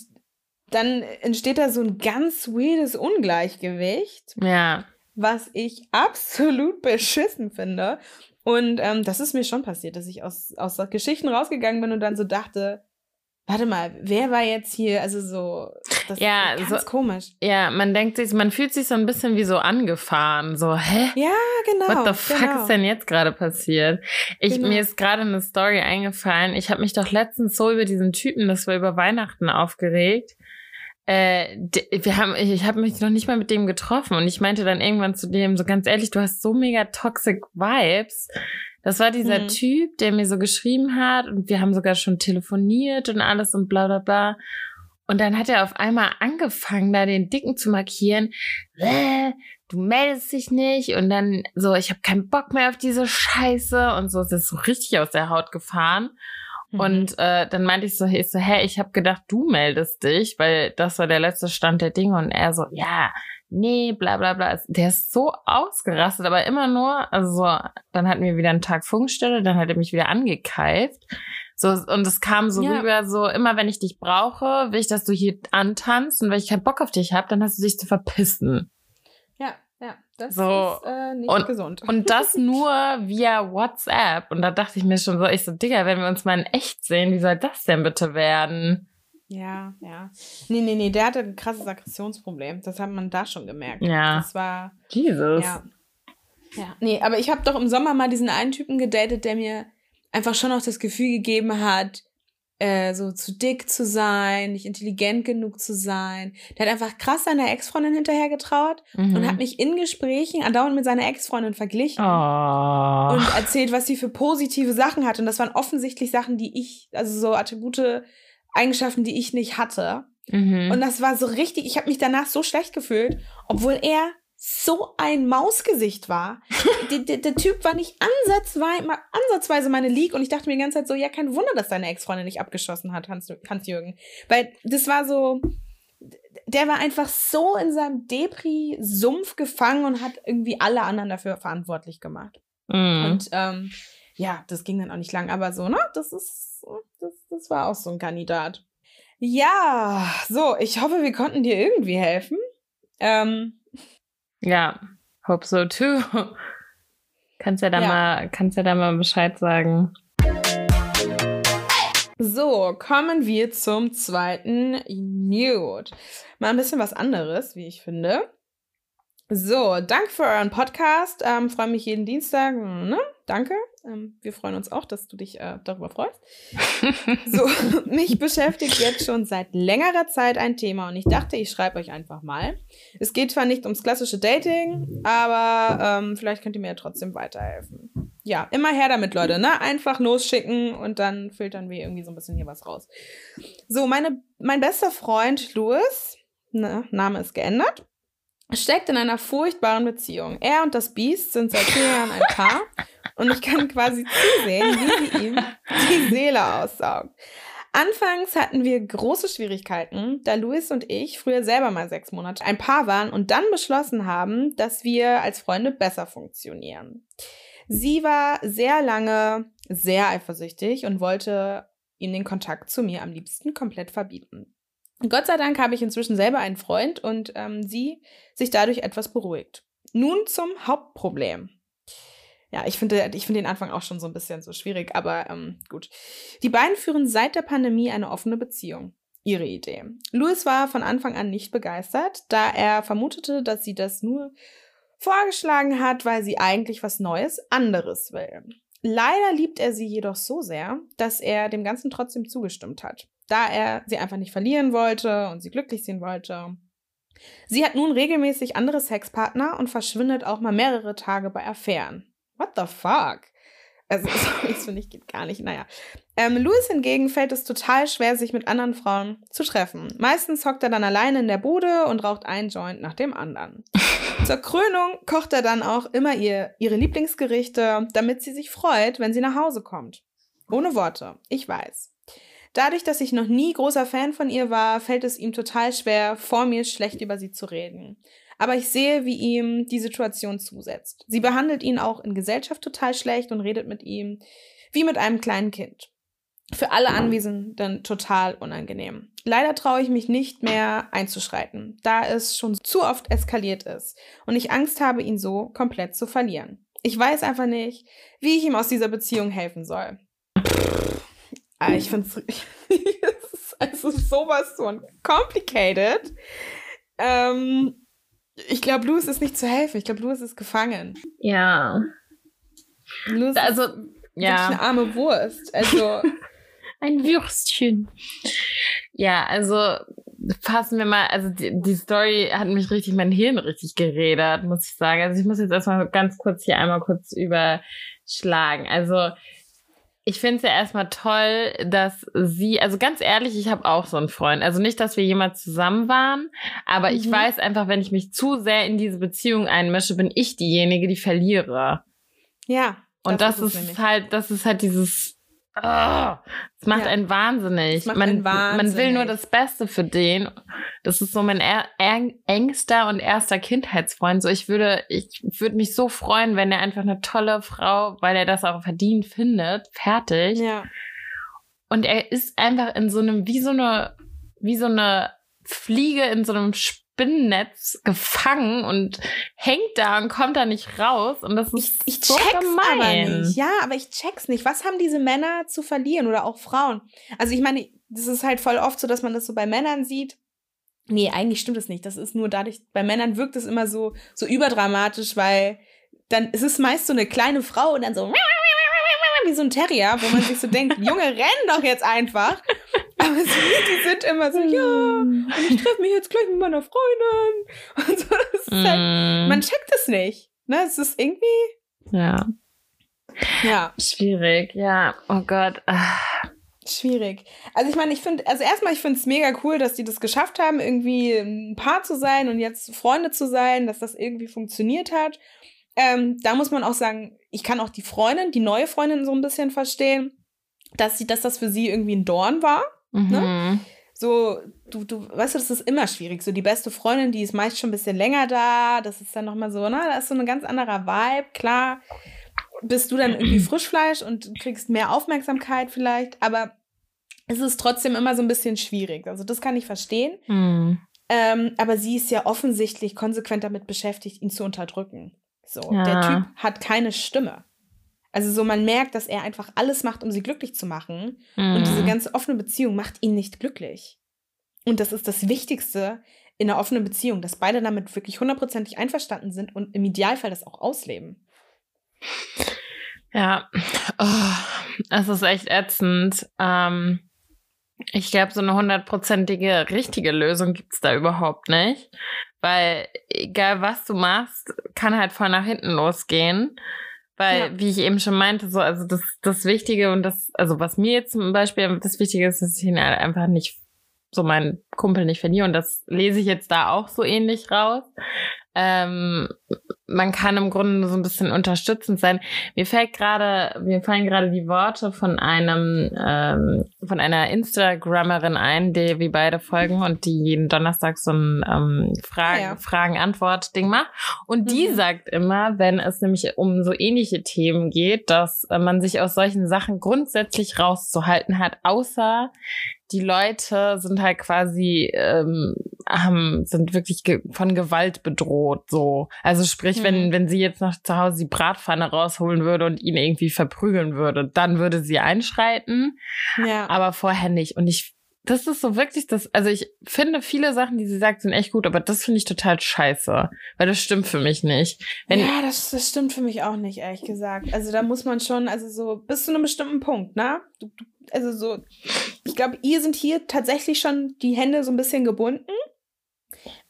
dann entsteht da so ein ganz weirdes Ungleichgewicht. Ja. Was ich absolut beschissen finde. Und ähm, das ist mir schon passiert, dass ich aus, aus Geschichten rausgegangen bin und dann so dachte, warte mal, wer war jetzt hier, also so, das ja, ist ganz so, komisch. Ja, man denkt sich, man fühlt sich so ein bisschen wie so angefahren, so, hä? Ja, genau. What the fuck genau. ist denn jetzt gerade passiert? Ich, Genau. mir ist gerade eine Story eingefallen. Ich habe mich doch letztens so über diesen Typen, das war über Weihnachten aufgeregt. Äh, wir haben, ich, ich habe mich noch nicht mal mit dem getroffen und ich meinte dann irgendwann zu dem, so ganz ehrlich, du hast so mega toxic Vibes. Das war dieser Mhm. Typ, der mir so geschrieben hat und wir haben sogar schon telefoniert und alles und bla bla bla. Und dann hat er auf einmal angefangen, da den Dicken zu markieren. Äh, du meldest dich nicht. Und dann so, ich habe keinen Bock mehr auf diese Scheiße. Und so ist es so richtig aus der Haut gefahren. Mhm. Und äh, dann meinte ich so, ich so, hä, ich habe gedacht, du meldest dich, weil das war der letzte Stand der Dinge. Und er so, ja, nee, bla bla bla. Der ist so ausgerastet, aber immer nur, also so, dann hatten wir wieder einen Tag Funkstelle, dann hat er mich wieder angekeift, So, und es kam so ja. rüber, so immer wenn ich dich brauche, will ich, dass du hier antanzt und wenn ich keinen Bock auf dich habe, dann hast du dich zu verpissen. Ja, ja, das so, ist äh, nicht und, gesund. Und das nur via WhatsApp. Und da dachte ich mir schon so, ich so, Digga, wenn wir uns mal in echt sehen, wie soll das denn bitte werden? Ja, ja. Nee, nee, nee, der hatte ein krasses Aggressionsproblem. Das hat man da schon gemerkt. Ja. Das war. Jesus. Ja. Ja, nee, aber ich habe doch im Sommer mal diesen einen Typen gedatet, der mir einfach schon auch das Gefühl gegeben hat, äh, so zu dick zu sein, nicht intelligent genug zu sein. Der hat einfach krass seiner Ex-Freundin hinterher getraut mhm. und hat mich in Gesprächen andauernd mit seiner Ex-Freundin verglichen oh. und erzählt, was sie für positive Sachen hat. Und das waren offensichtlich Sachen, die ich, also so Attribute, Eigenschaften, die ich nicht hatte. Mhm. Und das war so richtig, ich habe mich danach so schlecht gefühlt, obwohl er so ein Mausgesicht war. der, der, Typ war nicht ansatzweise, ansatzweise meine League und ich dachte mir die ganze Zeit so, ja, kein Wunder, dass deine Ex-Freundin nicht abgeschossen hat, Hans-Jürgen. Hans Weil das war so, der war einfach so in seinem Depri-Sumpf gefangen und hat irgendwie alle anderen dafür verantwortlich gemacht. Mhm. Und ähm, ja, das ging dann auch nicht lang, aber so, ne, das ist, das, war auch so ein Kandidat. Ja, so, ich hoffe, wir konnten dir irgendwie helfen. Ähm, ja, hope so too. Kannst ja da ja. mal, kannst ja da mal Bescheid sagen. So, kommen wir zum zweiten Nude. Mal ein bisschen was anderes, wie ich finde. So, danke für euren Podcast. Ähm, Freue mich jeden Dienstag. Ne? Danke. Ähm, wir freuen uns auch, dass du dich äh, darüber freust. so, mich beschäftigt jetzt schon seit längerer Zeit ein Thema und ich dachte, ich schreibe euch einfach mal. Es geht zwar nicht ums klassische Dating, aber ähm, vielleicht könnt ihr mir ja trotzdem weiterhelfen. Ja, immer her damit, Leute, ne? Einfach losschicken und dann filtern wir irgendwie so ein bisschen hier was raus. So, meine, mein bester Freund Louis, ne, Name ist geändert, steckt in einer furchtbaren Beziehung. Er und das Biest sind seit vier Jahren ein Paar und ich kann quasi zusehen, wie sie ihm die Seele aussaugt. Anfangs hatten wir große Schwierigkeiten, da Luis und ich früher selber mal sechs Monate ein Paar waren und dann beschlossen haben, dass wir als Freunde besser funktionieren. Sie war sehr lange sehr eifersüchtig und wollte ihm den Kontakt zu mir am liebsten komplett verbieten. Gott sei Dank habe ich inzwischen selber einen Freund und ähm, sie sich dadurch etwas beruhigt. Nun zum Hauptproblem ja, ich finde ich finde den Anfang auch schon so ein bisschen so schwierig, aber ähm, gut. Die beiden führen seit der Pandemie eine offene Beziehung. Ihre Idee. Louis war von Anfang an nicht begeistert, da er vermutete, dass sie das nur vorgeschlagen hat, weil sie eigentlich was Neues, anderes will. Leider liebt er sie jedoch so sehr, dass er dem Ganzen trotzdem zugestimmt hat, da er sie einfach nicht verlieren wollte und sie glücklich sehen wollte. Sie hat nun regelmäßig andere Sexpartner und verschwindet auch mal mehrere Tage bei Affären. What the fuck? Also, das finde ich geht gar nicht. Naja. Ähm, Louis hingegen fällt es total schwer, sich mit anderen Frauen zu treffen. Meistens hockt er dann alleine in der Bude und raucht einen Joint nach dem anderen. Zur Krönung kocht er dann auch immer ihr, ihre Lieblingsgerichte, damit sie sich freut, wenn sie nach Hause kommt. Ohne Worte, ich weiß. Dadurch, dass ich noch nie großer Fan von ihr war, fällt es ihm total schwer, vor mir schlecht über sie zu reden aber ich sehe, wie ihm die Situation zusetzt. Sie behandelt ihn auch in Gesellschaft total schlecht und redet mit ihm wie mit einem kleinen Kind. Für alle Anwesenden total unangenehm. Leider traue ich mich nicht mehr einzuschreiten, da es schon zu oft eskaliert ist und ich Angst habe, ihn so komplett zu verlieren. Ich weiß einfach nicht, wie ich ihm aus dieser Beziehung helfen soll. Ah, ich finde es also sowas von complicated. Ähm, ich glaube, Louis ist nicht zu helfen. Ich glaube, Louis ist gefangen. Ja. Louis also, ist ja. eine arme Wurst. Also. Ein Würstchen. Ja, also fassen wir mal, also die, die, Story hat mich richtig, mein Hirn richtig geredet, muss ich sagen. Also ich muss jetzt erstmal ganz kurz hier einmal kurz überschlagen. Also ich finde es ja erstmal toll, dass sie, also ganz ehrlich, ich habe auch so einen Freund. Also nicht, dass wir jemals zusammen waren, aber mhm. ich weiß einfach, wenn ich mich zu sehr in diese Beziehung einmische, bin ich diejenige, die verliere. Ja. Und das, das ist, ist halt, das ist halt dieses Oh, es macht ja. einen wahnsinnig. Man, einen wahnsinnig. man will nur das Beste für den. Das ist so mein er, er, engster und erster Kindheitsfreund. So, ich würde, ich würde mich so freuen, wenn er einfach eine tolle Frau, weil er das auch verdient findet, fertig. Ja. und er ist einfach in so einem, wie so eine, wie so eine Fliege in so einem Spinnennetz gefangen und hängt da und kommt da nicht raus. Und das ist ich, ich so check's gemein. aber nicht. Ja, aber ich check's nicht. Was haben diese Männer zu verlieren oder auch Frauen? Also ich meine, das ist halt voll oft so, dass man das so bei Männern sieht. Nee, eigentlich stimmt es nicht. Das ist nur dadurch, bei Männern wirkt es immer so, so überdramatisch, weil dann ist es meist so eine kleine Frau und dann so wie so ein Terrier, wo man sich so denkt, Junge, renn doch jetzt einfach. Aber sie, die sind immer so, ja, und ich treffe mich jetzt gleich mit meiner Freundin. Und so, das ist halt, Mm, man checkt es nicht. Ne, es ist irgendwie, ja, ja, schwierig. Ja, oh Gott. Ah. schwierig. Also ich meine, ich finde, also erstmal, ich finde es mega cool, dass die das geschafft haben, irgendwie ein Paar zu sein und jetzt Freunde zu sein, dass das irgendwie funktioniert hat. Ähm, da muss man auch sagen, ich kann auch die Freundin, die neue Freundin so ein bisschen verstehen, dass sie, dass das für sie irgendwie ein Dorn war. Mhm. So, du, du, weißt du, das ist immer schwierig. So die beste Freundin, die ist meist schon ein bisschen länger da. Das ist dann nochmal so, ne, da ist so ein ganz anderer Vibe. Klar, bist du dann irgendwie Frischfleisch und kriegst mehr Aufmerksamkeit vielleicht, aber es ist trotzdem immer so ein bisschen schwierig. Also das kann ich verstehen. Mhm. Ähm, aber sie ist ja offensichtlich konsequent damit beschäftigt, ihn zu unterdrücken. So, Ja. der Typ hat keine Stimme. Also so, man merkt, dass er einfach alles macht, um sie glücklich zu machen. Und diese Mhm. ganze offene Beziehung macht ihn nicht glücklich. Und das ist das Wichtigste in einer offenen Beziehung, dass beide damit wirklich hundertprozentig einverstanden sind und im Idealfall das auch ausleben. Ja, oh, es ist echt ätzend. Ähm, ich glaube, so eine hundertprozentige richtige Lösung gibt's da überhaupt nicht. Weil egal was du machst, kann halt voll nach hinten losgehen. Weil, Ja. wie ich eben schon meinte, so, also das, das Wichtige und das, also was mir jetzt zum Beispiel das Wichtige ist, dass ich ihn halt einfach nicht, so meinen Kumpel nicht verliere und das lese ich jetzt da auch so ähnlich raus. Ähm, man kann im Grunde so ein bisschen unterstützend sein. Mir fällt gerade, mir fallen gerade die Worte von einem, ähm, von einer Instagrammerin ein, die wir beide folgen und die jeden Donnerstag so ein ähm, Fragen, Ja. Fragen-Antwort-Ding macht. Und die Mhm. sagt immer, wenn es nämlich um so ähnliche Themen geht, dass man sich aus solchen Sachen grundsätzlich rauszuhalten hat, außer die Leute sind halt quasi ähm, haben, sind wirklich ge von Gewalt bedroht so also sprich wenn Mhm. wenn sie jetzt noch zu Hause die Bratpfanne rausholen würde und ihn irgendwie verprügeln würde dann würde sie einschreiten Ja. aber vorher nicht und ich das ist so wirklich das also ich finde viele Sachen die sie sagt sind echt gut aber das finde ich total scheiße weil das stimmt für mich nicht wenn ja, das, das stimmt für mich auch nicht, ehrlich gesagt. Also da muss man schon, also so bis zu einem bestimmten Punkt, ne? Du, du, also so, ich glaube, ihr sind hier tatsächlich schon die Hände so ein bisschen gebunden,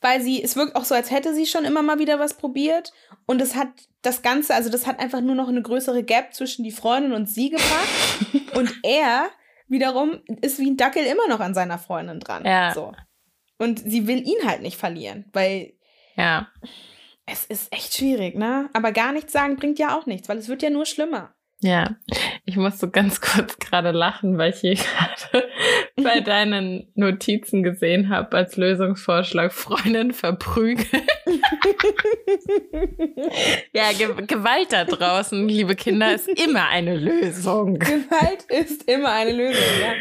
weil sie, es wirkt auch so, als hätte sie schon immer mal wieder was probiert und es hat das Ganze, also das hat einfach nur noch eine größere Gap zwischen die Freundin und sie gebracht und er wiederum ist wie ein Dackel immer noch an seiner Freundin dran. Ja. So. Und sie will ihn halt nicht verlieren, weil ja es ist echt schwierig, ne? Aber gar nichts sagen bringt ja auch nichts, weil es wird ja nur schlimmer. Ja, ich muss so ganz kurz gerade lachen, weil ich hier gerade bei deinen Notizen gesehen habe als Lösungsvorschlag Freundin verprügeln. Ja, Ge Gewalt da draußen, liebe Kinder, ist immer eine Lösung. Gewalt ist immer eine Lösung, ja.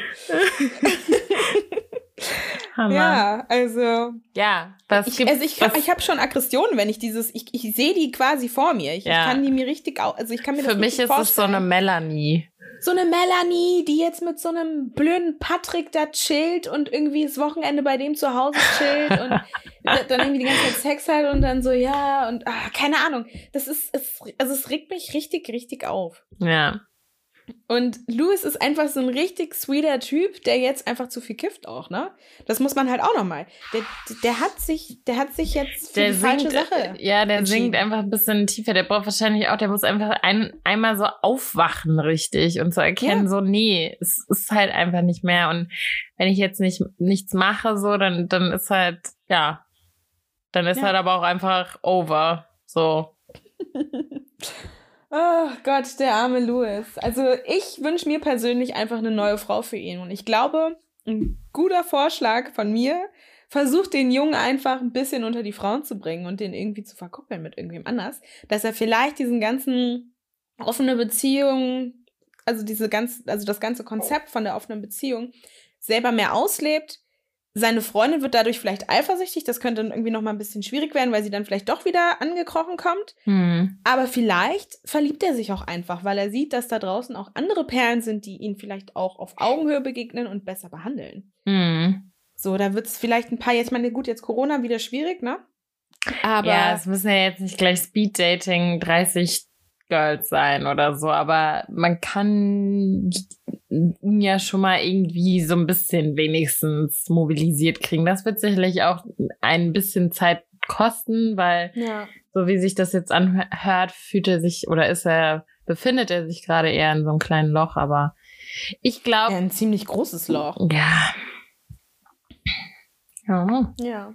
Hammer. Ja, also Ja, was ich, gibt also ich, was, ich habe schon Aggressionen, wenn ich dieses, ich, ich sehe die quasi vor mir. Ich, Ja. ich kann die mir richtig, also ich kann mir Für das mich ist es so eine vorstellen. Melanie. so eine Melanie, die jetzt mit so einem blöden Patrick da chillt und irgendwie das Wochenende bei dem zu Hause chillt und da- dann irgendwie die ganze Zeit Sex hat und dann so, ja, und ah, keine Ahnung. Das ist, es, also es regt mich richtig, richtig auf. Ja. Und Louis ist einfach so ein richtig sweeter Typ, der jetzt einfach zu viel kifft auch, ne? Das muss man halt auch nochmal. Der, der hat sich, der hat sich jetzt für Der die falsche singt, Sache. äh, ja, der singt einfach ein bisschen tiefer. Der braucht wahrscheinlich auch, der muss einfach ein, einmal so aufwachen, richtig, und so erkennen, Ja. so, nee, es ist halt einfach nicht mehr. Und wenn ich jetzt nicht, nichts mache, so, dann, dann ist halt, ja, dann ist Ja. halt aber auch einfach over, so. Oh Gott, der arme Louis. Also ich wünsche mir persönlich einfach eine neue Frau für ihn. Und ich glaube, ein guter Vorschlag von mir, versucht den Jungen einfach ein bisschen unter die Frauen zu bringen und den irgendwie zu verkuppeln mit irgendwem anders, dass er vielleicht diesen ganzen offene Beziehung also diese ganz, also das ganze Konzept von der offenen Beziehung selber mehr auslebt. Seine Freundin wird dadurch vielleicht eifersüchtig. Das könnte dann irgendwie noch mal ein bisschen schwierig werden, weil sie dann vielleicht doch wieder angekrochen kommt. Hm. Aber vielleicht verliebt er sich auch einfach, weil er sieht, dass da draußen auch andere Perlen sind, die ihn vielleicht auch auf Augenhöhe begegnen und besser behandeln. Hm. So, da wird es vielleicht ein paar, jetzt meine, gut, jetzt Corona wieder schwierig, ne? Aber ja, es müssen ja jetzt nicht gleich Speed Dating 30 Girls sein oder so, aber man kann ihn ja schon mal irgendwie so ein bisschen wenigstens mobilisiert kriegen. Das wird sicherlich auch ein bisschen Zeit kosten, weil ja. so wie sich das jetzt anhört, fühlt er sich oder ist er, befindet er sich gerade eher in so einem kleinen Loch, aber ich glaube. Ja, ein ziemlich großes Loch. Ja. Ja. Ja.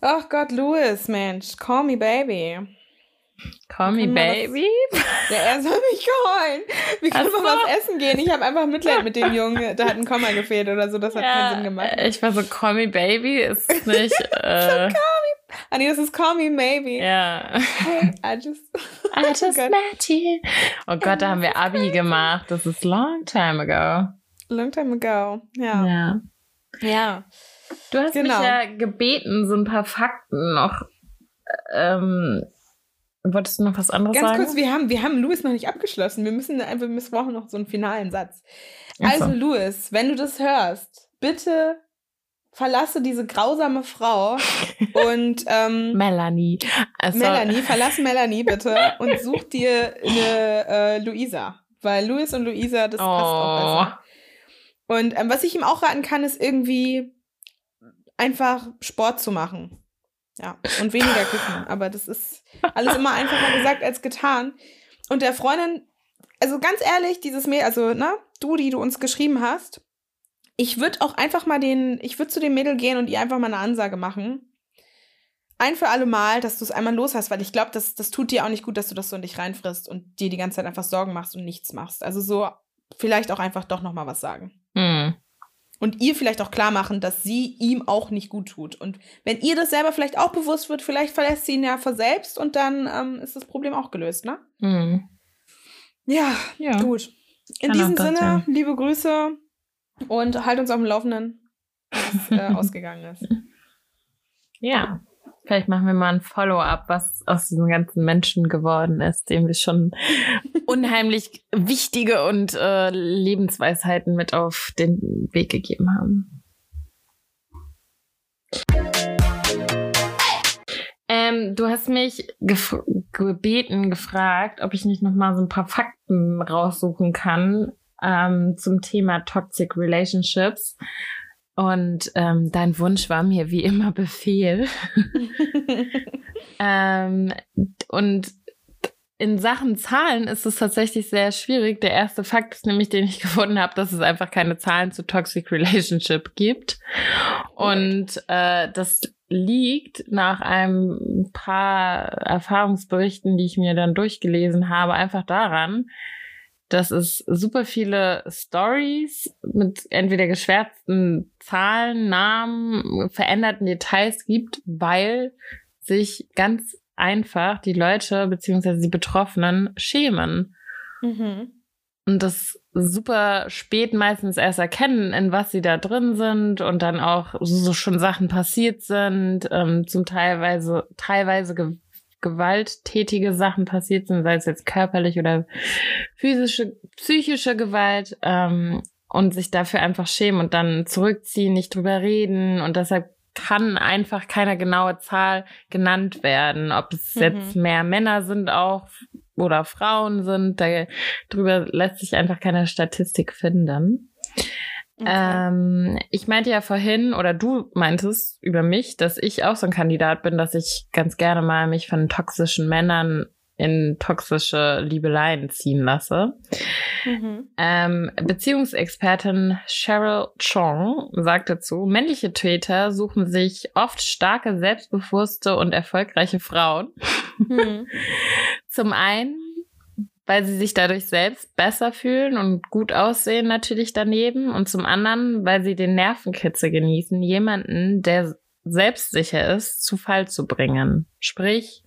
Ach Gott, Louis, Mensch, call me baby. Call me baby? Ja, er soll mich callen. Wir können Ach mal so. was essen gehen. Ich habe einfach Mitleid mit dem Jungen. Da hat ein Komma gefehlt oder so. Das hat keinen Sinn gemacht. Ich war so, call me baby ist nicht. äh, Ah, nee, das ist call me maybe. ja. Hey, I just, I just Oh Gott. met you. Oh Gott, da haben wir Abi gemacht. Das ist long time ago. long time ago. Ja. Ja. Ja. Du hast Genau. mich ja gebeten, so ein paar Fakten noch. Ähm, wolltest du noch was anderes Ganz sagen? kurz, wir haben, wir haben Louis noch nicht abgeschlossen. Wir müssen einfach, wir brauchen noch so einen finalen Satz. Ach so. Also, Louis, wenn du das hörst, bitte verlasse diese grausame Frau und ähm, Melanie. Also, Melanie, verlass Melanie bitte und such dir eine äh, Luisa. Weil Louis und Luisa, das passt auch Oh. besser. Und ähm, was ich ihm auch raten kann, ist irgendwie einfach Sport zu machen. Ja, und weniger küssen. Aber das ist alles immer einfacher gesagt als getan. Und der Freundin, also ganz ehrlich, dieses Mädel, also, ne, du, die du uns geschrieben hast, ich würde auch einfach mal den, ich würde zu dem Mädel gehen und ihr einfach mal eine Ansage machen. Ein für alle Mal, dass du es einmal los hast, weil ich glaube, das, das tut dir auch nicht gut, dass du das so in dich reinfrisst und dir die ganze Zeit einfach Sorgen machst und nichts machst. Also so vielleicht auch einfach doch noch mal was sagen. Hm. Und ihr vielleicht auch klar machen, dass sie ihm auch nicht gut tut. Und wenn ihr das selber vielleicht auch bewusst wird, vielleicht verlässt sie ihn ja vor selbst und dann ähm, ist das Problem auch gelöst, ne? Hm. Ja, Ja. gut. In Kann diesem Sinne, sein. liebe Grüße und halt uns auf dem Laufenden, es äh, ausgegangen ist. Ja. Vielleicht machen wir mal ein Follow-up, was aus diesen ganzen Menschen geworden ist, dem wir schon unheimlich wichtige und äh, Lebensweisheiten mit auf den Weg gegeben haben. Ähm, du hast mich gef gebeten, gefragt, ob ich nicht noch mal so ein paar Fakten raussuchen kann ähm, zum Thema Toxic Relationships. Und ähm, dein Wunsch war mir wie immer Befehl. ähm, und in Sachen Zahlen ist es tatsächlich sehr schwierig. Der erste Fakt ist nämlich, den ich gefunden habe, dass es einfach keine Zahlen zu Toxic Relationship gibt. Und äh, das liegt nach ein paar Erfahrungsberichten, die ich mir dann durchgelesen habe, einfach daran, dass es super viele Stories mit entweder geschwärzten Zahlen, Namen, veränderten Details gibt, weil sich ganz einfach die Leute beziehungsweise die Betroffenen schämen Mhm. und das super spät meistens erst erkennen, in was sie da drin sind und dann auch so schon Sachen passiert sind, ähm, zum teilweise teilweise ge gewalttätige Sachen passiert sind, sei es jetzt körperlich oder physische, psychische Gewalt ähm, und sich dafür einfach schämen und dann zurückziehen, nicht drüber reden und deshalb kann einfach keine genaue Zahl genannt werden, ob es Mhm. jetzt mehr Männer sind auch oder Frauen sind, darüber lässt sich einfach keine Statistik finden. Okay. Ähm, ich meinte ja vorhin, oder du meintest über mich, dass ich auch so ein Kandidat bin, dass ich ganz gerne mal mich von toxischen Männern in toxische Liebeleien ziehen lasse. Mhm. Ähm, Beziehungsexpertin Cheryl Chong sagt dazu, männliche Täter suchen sich oft starke, selbstbewusste und erfolgreiche Frauen. Mhm. Zum einen, weil sie sich dadurch selbst besser fühlen und gut aussehen natürlich daneben. Und zum anderen, weil sie den Nervenkitzel genießen, jemanden, der selbstsicher ist, zu Fall zu bringen. Sprich,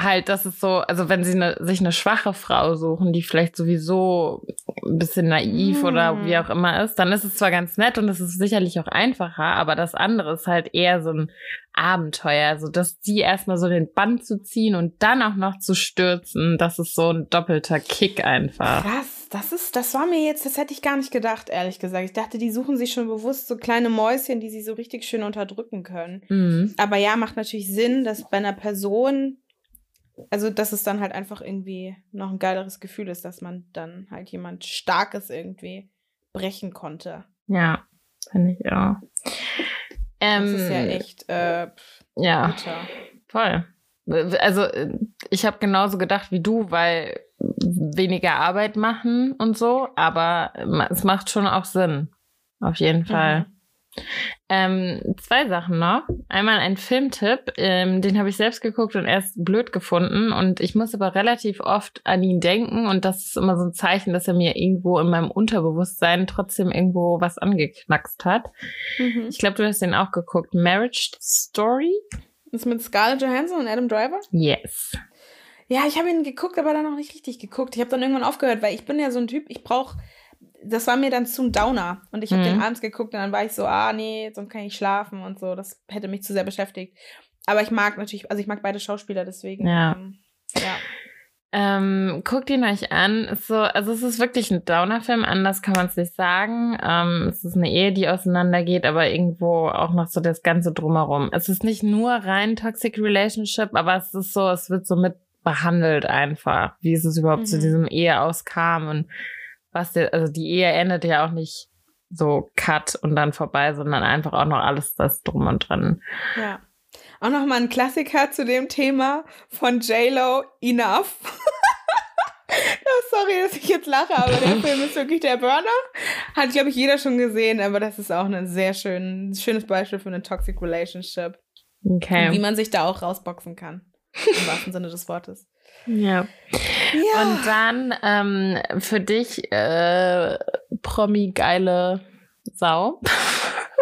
halt, das ist so, also wenn sie ne, sich eine schwache Frau suchen, die vielleicht sowieso ein bisschen naiv mm. oder wie auch immer ist, dann ist es zwar ganz nett und es ist sicherlich auch einfacher, aber das andere ist halt eher so ein Abenteuer. Also, dass sie erstmal so den Band zu ziehen und dann auch noch zu stürzen, das ist so ein doppelter Kick einfach. Krass, das ist, das war mir jetzt, das hätte ich gar nicht gedacht, ehrlich gesagt. Ich dachte, die suchen sich schon bewusst so kleine Mäuschen, die sie so richtig schön unterdrücken können. Mhm. Aber ja, macht natürlich Sinn, dass bei einer Person also, dass es dann halt einfach irgendwie noch ein geileres Gefühl ist, dass man dann halt jemand Starkes irgendwie brechen konnte. Ja, finde ich auch. Ähm, das ist ja ähm, echt äh, ja, guter. voll. Also ich habe genauso gedacht wie du, weil weniger Arbeit machen und so, aber es macht schon auch Sinn. Auf jeden mhm. Fall. Mhm. Ähm, zwei Sachen noch. Einmal ein Filmtipp, ähm, den habe ich selbst geguckt und erst blöd gefunden. Und ich muss aber relativ oft an ihn denken. Und das ist immer so ein Zeichen, dass er mir irgendwo in meinem Unterbewusstsein trotzdem irgendwo was angeknackst hat. Mhm. Ich glaube, du hast den auch geguckt. Marriage Story? ist mit Scarlett Johansson und Adam Driver? Yes. Ja, ich habe ihn geguckt, aber dann noch nicht richtig geguckt. Ich habe dann irgendwann aufgehört, weil ich bin ja so ein Typ, ich brauche das war mir dann zum Downer. Und ich habe mhm. den abends geguckt und dann war ich so, ah, nee, sonst kann ich schlafen und so. Das hätte mich zu sehr beschäftigt. Aber ich mag natürlich, also ich mag beide Schauspieler, deswegen. Ja. Ähm, ja. Ähm, guckt ihn euch an. Ist so, also es ist wirklich ein Downer-Film, anders kann man es nicht sagen. Ähm, es ist eine Ehe, die auseinandergeht, aber irgendwo auch noch so das Ganze drumherum. Es ist nicht nur rein Toxic Relationship, aber es ist so, es wird so mit behandelt einfach, wie es überhaupt mhm. zu diesem Ehe auskam und was der, also die Ehe endet ja auch nicht so cut und dann vorbei, sondern einfach auch noch alles das drum und dran. Ja. Auch noch mal ein Klassiker zu dem Thema von J-Lo, Enough. oh, sorry, dass ich jetzt lache, aber der Film ist wirklich der Burner. Hat, glaube ich, jeder schon gesehen, aber das ist auch ein sehr schön, schönes Beispiel für eine Toxic Relationship. Okay. Und wie man sich da auch rausboxen kann. Im wahrsten Sinne des Wortes. Ja. ja. Und dann ähm, für dich äh, Promi-geile Sau.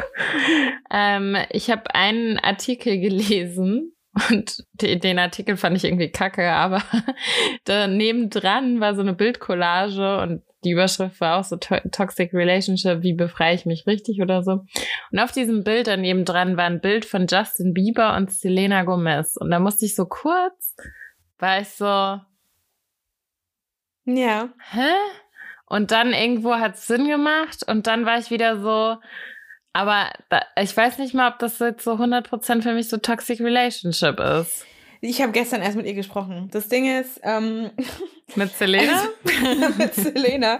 ähm, ich habe einen Artikel gelesen und den Artikel fand ich irgendwie kacke, aber daneben dran war so eine Bildcollage und die Überschrift war auch so Toxic Relationship, wie befreie ich mich richtig oder so. Und auf diesem Bild daneben dran war ein Bild von Justin Bieber und Selena Gomez. Und da musste ich so kurz war ich so, ja. Hä? Und dann irgendwo hat es Sinn gemacht und dann war ich wieder so, aber da, ich weiß nicht mal, ob das jetzt so 100% für mich so Toxic Relationship ist. Ich habe gestern erst mit ihr gesprochen. Das Ding ist, ähm, mit Selena? Also, mit Selena.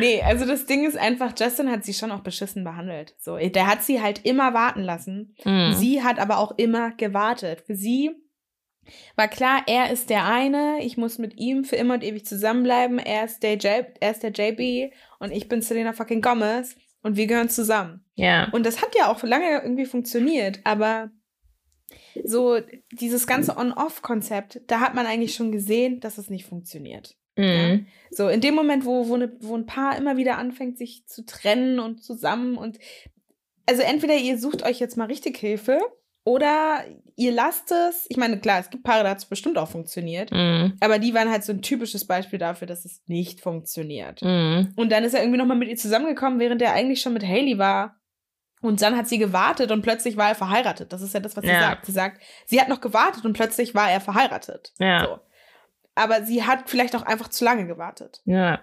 Nee, also das Ding ist einfach, Justin hat sie schon auch beschissen behandelt. So, der hat sie halt immer warten lassen. Mm. Sie hat aber auch immer gewartet. Für sie war klar, er ist der eine, ich muss mit ihm für immer und ewig zusammenbleiben. Er ist der, J, er ist der JB und ich bin Selena fucking Gomez und wir gehören zusammen. Ja. Und das hat ja auch lange irgendwie funktioniert, aber so dieses ganze On-Off-Konzept, da hat man eigentlich schon gesehen, dass es nicht funktioniert. Mhm. Ja? So in dem Moment, wo, wo, ne, wo ein Paar immer wieder anfängt, sich zu trennen und zusammen und also entweder ihr sucht euch jetzt mal richtig Hilfe oder ihr lasst es. Ich meine, klar, es gibt Paare, da hat es bestimmt auch funktioniert. Mm. Aber die waren halt so ein typisches Beispiel dafür, dass es nicht funktioniert. Mm. Und dann ist er irgendwie nochmal mit ihr zusammengekommen, während er eigentlich schon mit Haley war. Und dann hat sie gewartet und plötzlich war er verheiratet. Das ist ja das, was sie ja. sagt. Sie sagt, sie hat noch gewartet und plötzlich war er verheiratet. Ja. So. Aber sie hat vielleicht auch einfach zu lange gewartet. Ja.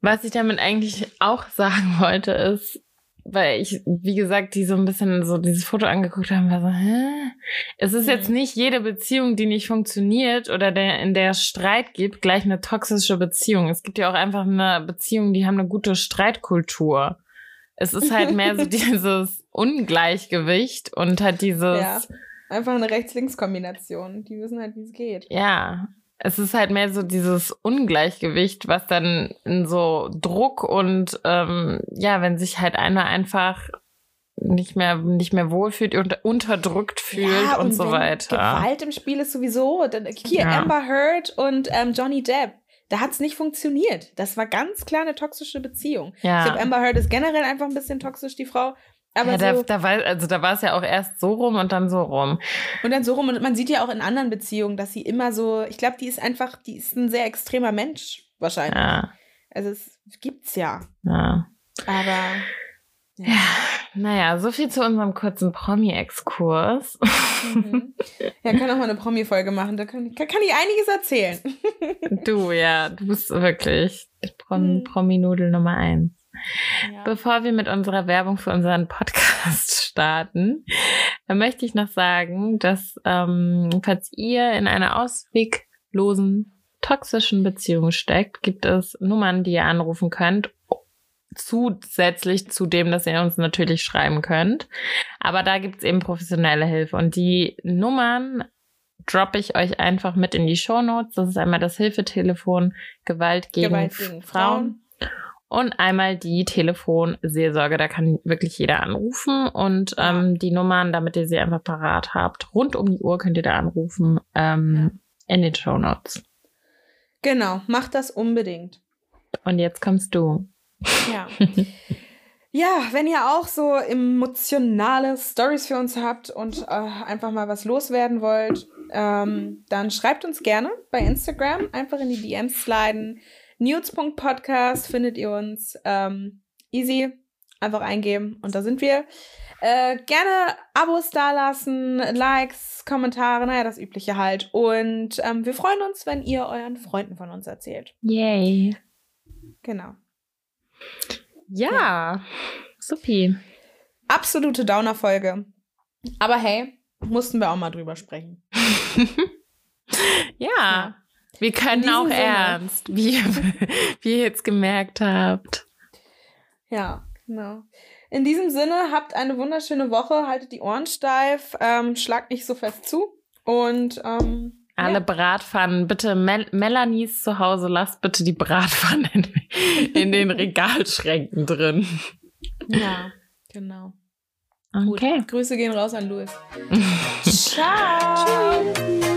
Was ich damit eigentlich auch sagen wollte, ist, weil ich, wie gesagt, die so ein bisschen so dieses Foto angeguckt haben, war so, hä? Es ist mhm. jetzt nicht jede Beziehung, die nicht funktioniert oder der, in der Streit gibt, gleich eine toxische Beziehung. Es gibt ja auch einfach eine Beziehung, die haben eine gute Streitkultur. Es ist halt mehr so dieses Ungleichgewicht und halt dieses. Ja, einfach eine Rechts-Links-Kombination. Die wissen halt, wie es geht. Ja, es ist halt mehr so dieses Ungleichgewicht, was dann in so Druck und ähm, ja, wenn sich halt einer einfach nicht mehr nicht mehr wohlfühlt und unterdrückt fühlt ja, und, und so weiter. Gewalt im Spiel ist sowieso. Hier ja. Amber Heard und ähm, Johnny Depp. Da hat es nicht funktioniert. Das war ganz klar eine toxische Beziehung. Ja. Ich glaube, Amber Heard ist generell einfach ein bisschen toxisch, die Frau. Aber ja, da, so, da war, also da war es ja auch erst so rum und dann so rum. und dann so rum. Und man sieht ja auch in anderen Beziehungen, dass sie immer so, ich glaube, die ist einfach, die ist ein sehr extremer Mensch, wahrscheinlich. Ja, Also es gibt's ja. ja. Aber Ja, naja, so viel zu unserem kurzen Promi-Exkurs. Mhm. Ja, kann auch mal eine Promi-Folge machen. Da kann, kann, kann ich einiges erzählen. Du, ja, du bist wirklich Prom Mhm. Promi-Nudel Nummer eins. Ja. Bevor wir mit unserer Werbung für unseren Podcast starten, äh, möchte ich noch sagen, dass ähm, falls ihr in einer ausweglosen, toxischen Beziehung steckt, gibt es Nummern, die ihr anrufen könnt. Zusätzlich zu dem, dass ihr uns natürlich schreiben könnt. Aber da gibt es eben professionelle Hilfe. Und die Nummern droppe ich euch einfach mit in die Shownotes. Das ist einmal das Hilfetelefon Gewalt gegen, Gewalt gegen Frauen. Und einmal die Telefonseelsorge, da kann wirklich jeder anrufen. Und ähm, die Nummern, damit ihr sie einfach parat habt, rund um die Uhr könnt ihr da anrufen ähm, in den Show Notes. Genau, macht das unbedingt. Und jetzt kommst du. Ja. Ja, wenn ihr auch so emotionale Stories für uns habt und äh, einfach mal was loswerden wollt, ähm, dann schreibt uns gerne bei Instagram. Einfach in die DMs sliden. Nudes.podcast findet ihr uns. Ähm, easy. Einfach eingeben und da sind wir. Äh, gerne Abos dalassen, Likes, Kommentare, naja, das Übliche halt. Und ähm, wir freuen uns, wenn ihr euren Freunden von uns erzählt. Yay. Genau. Ja, supi. absolute Downer-Folge. Aber hey, mussten wir auch mal drüber sprechen. Ja, wir können auch Sinne. ernst, wie, wie ihr jetzt gemerkt habt. Ja, genau. In diesem Sinne, habt eine wunderschöne Woche, haltet die Ohren steif, ähm, schlagt nicht so fest zu und ähm, Alle ja. Bratpfannen, bitte Mel Melanies zu Hause, lasst bitte die Bratpfannen in, in den Regalschränken drin. Ja, genau. Okay. Gut. Grüße gehen raus an Louis. Ciao. Tschüss.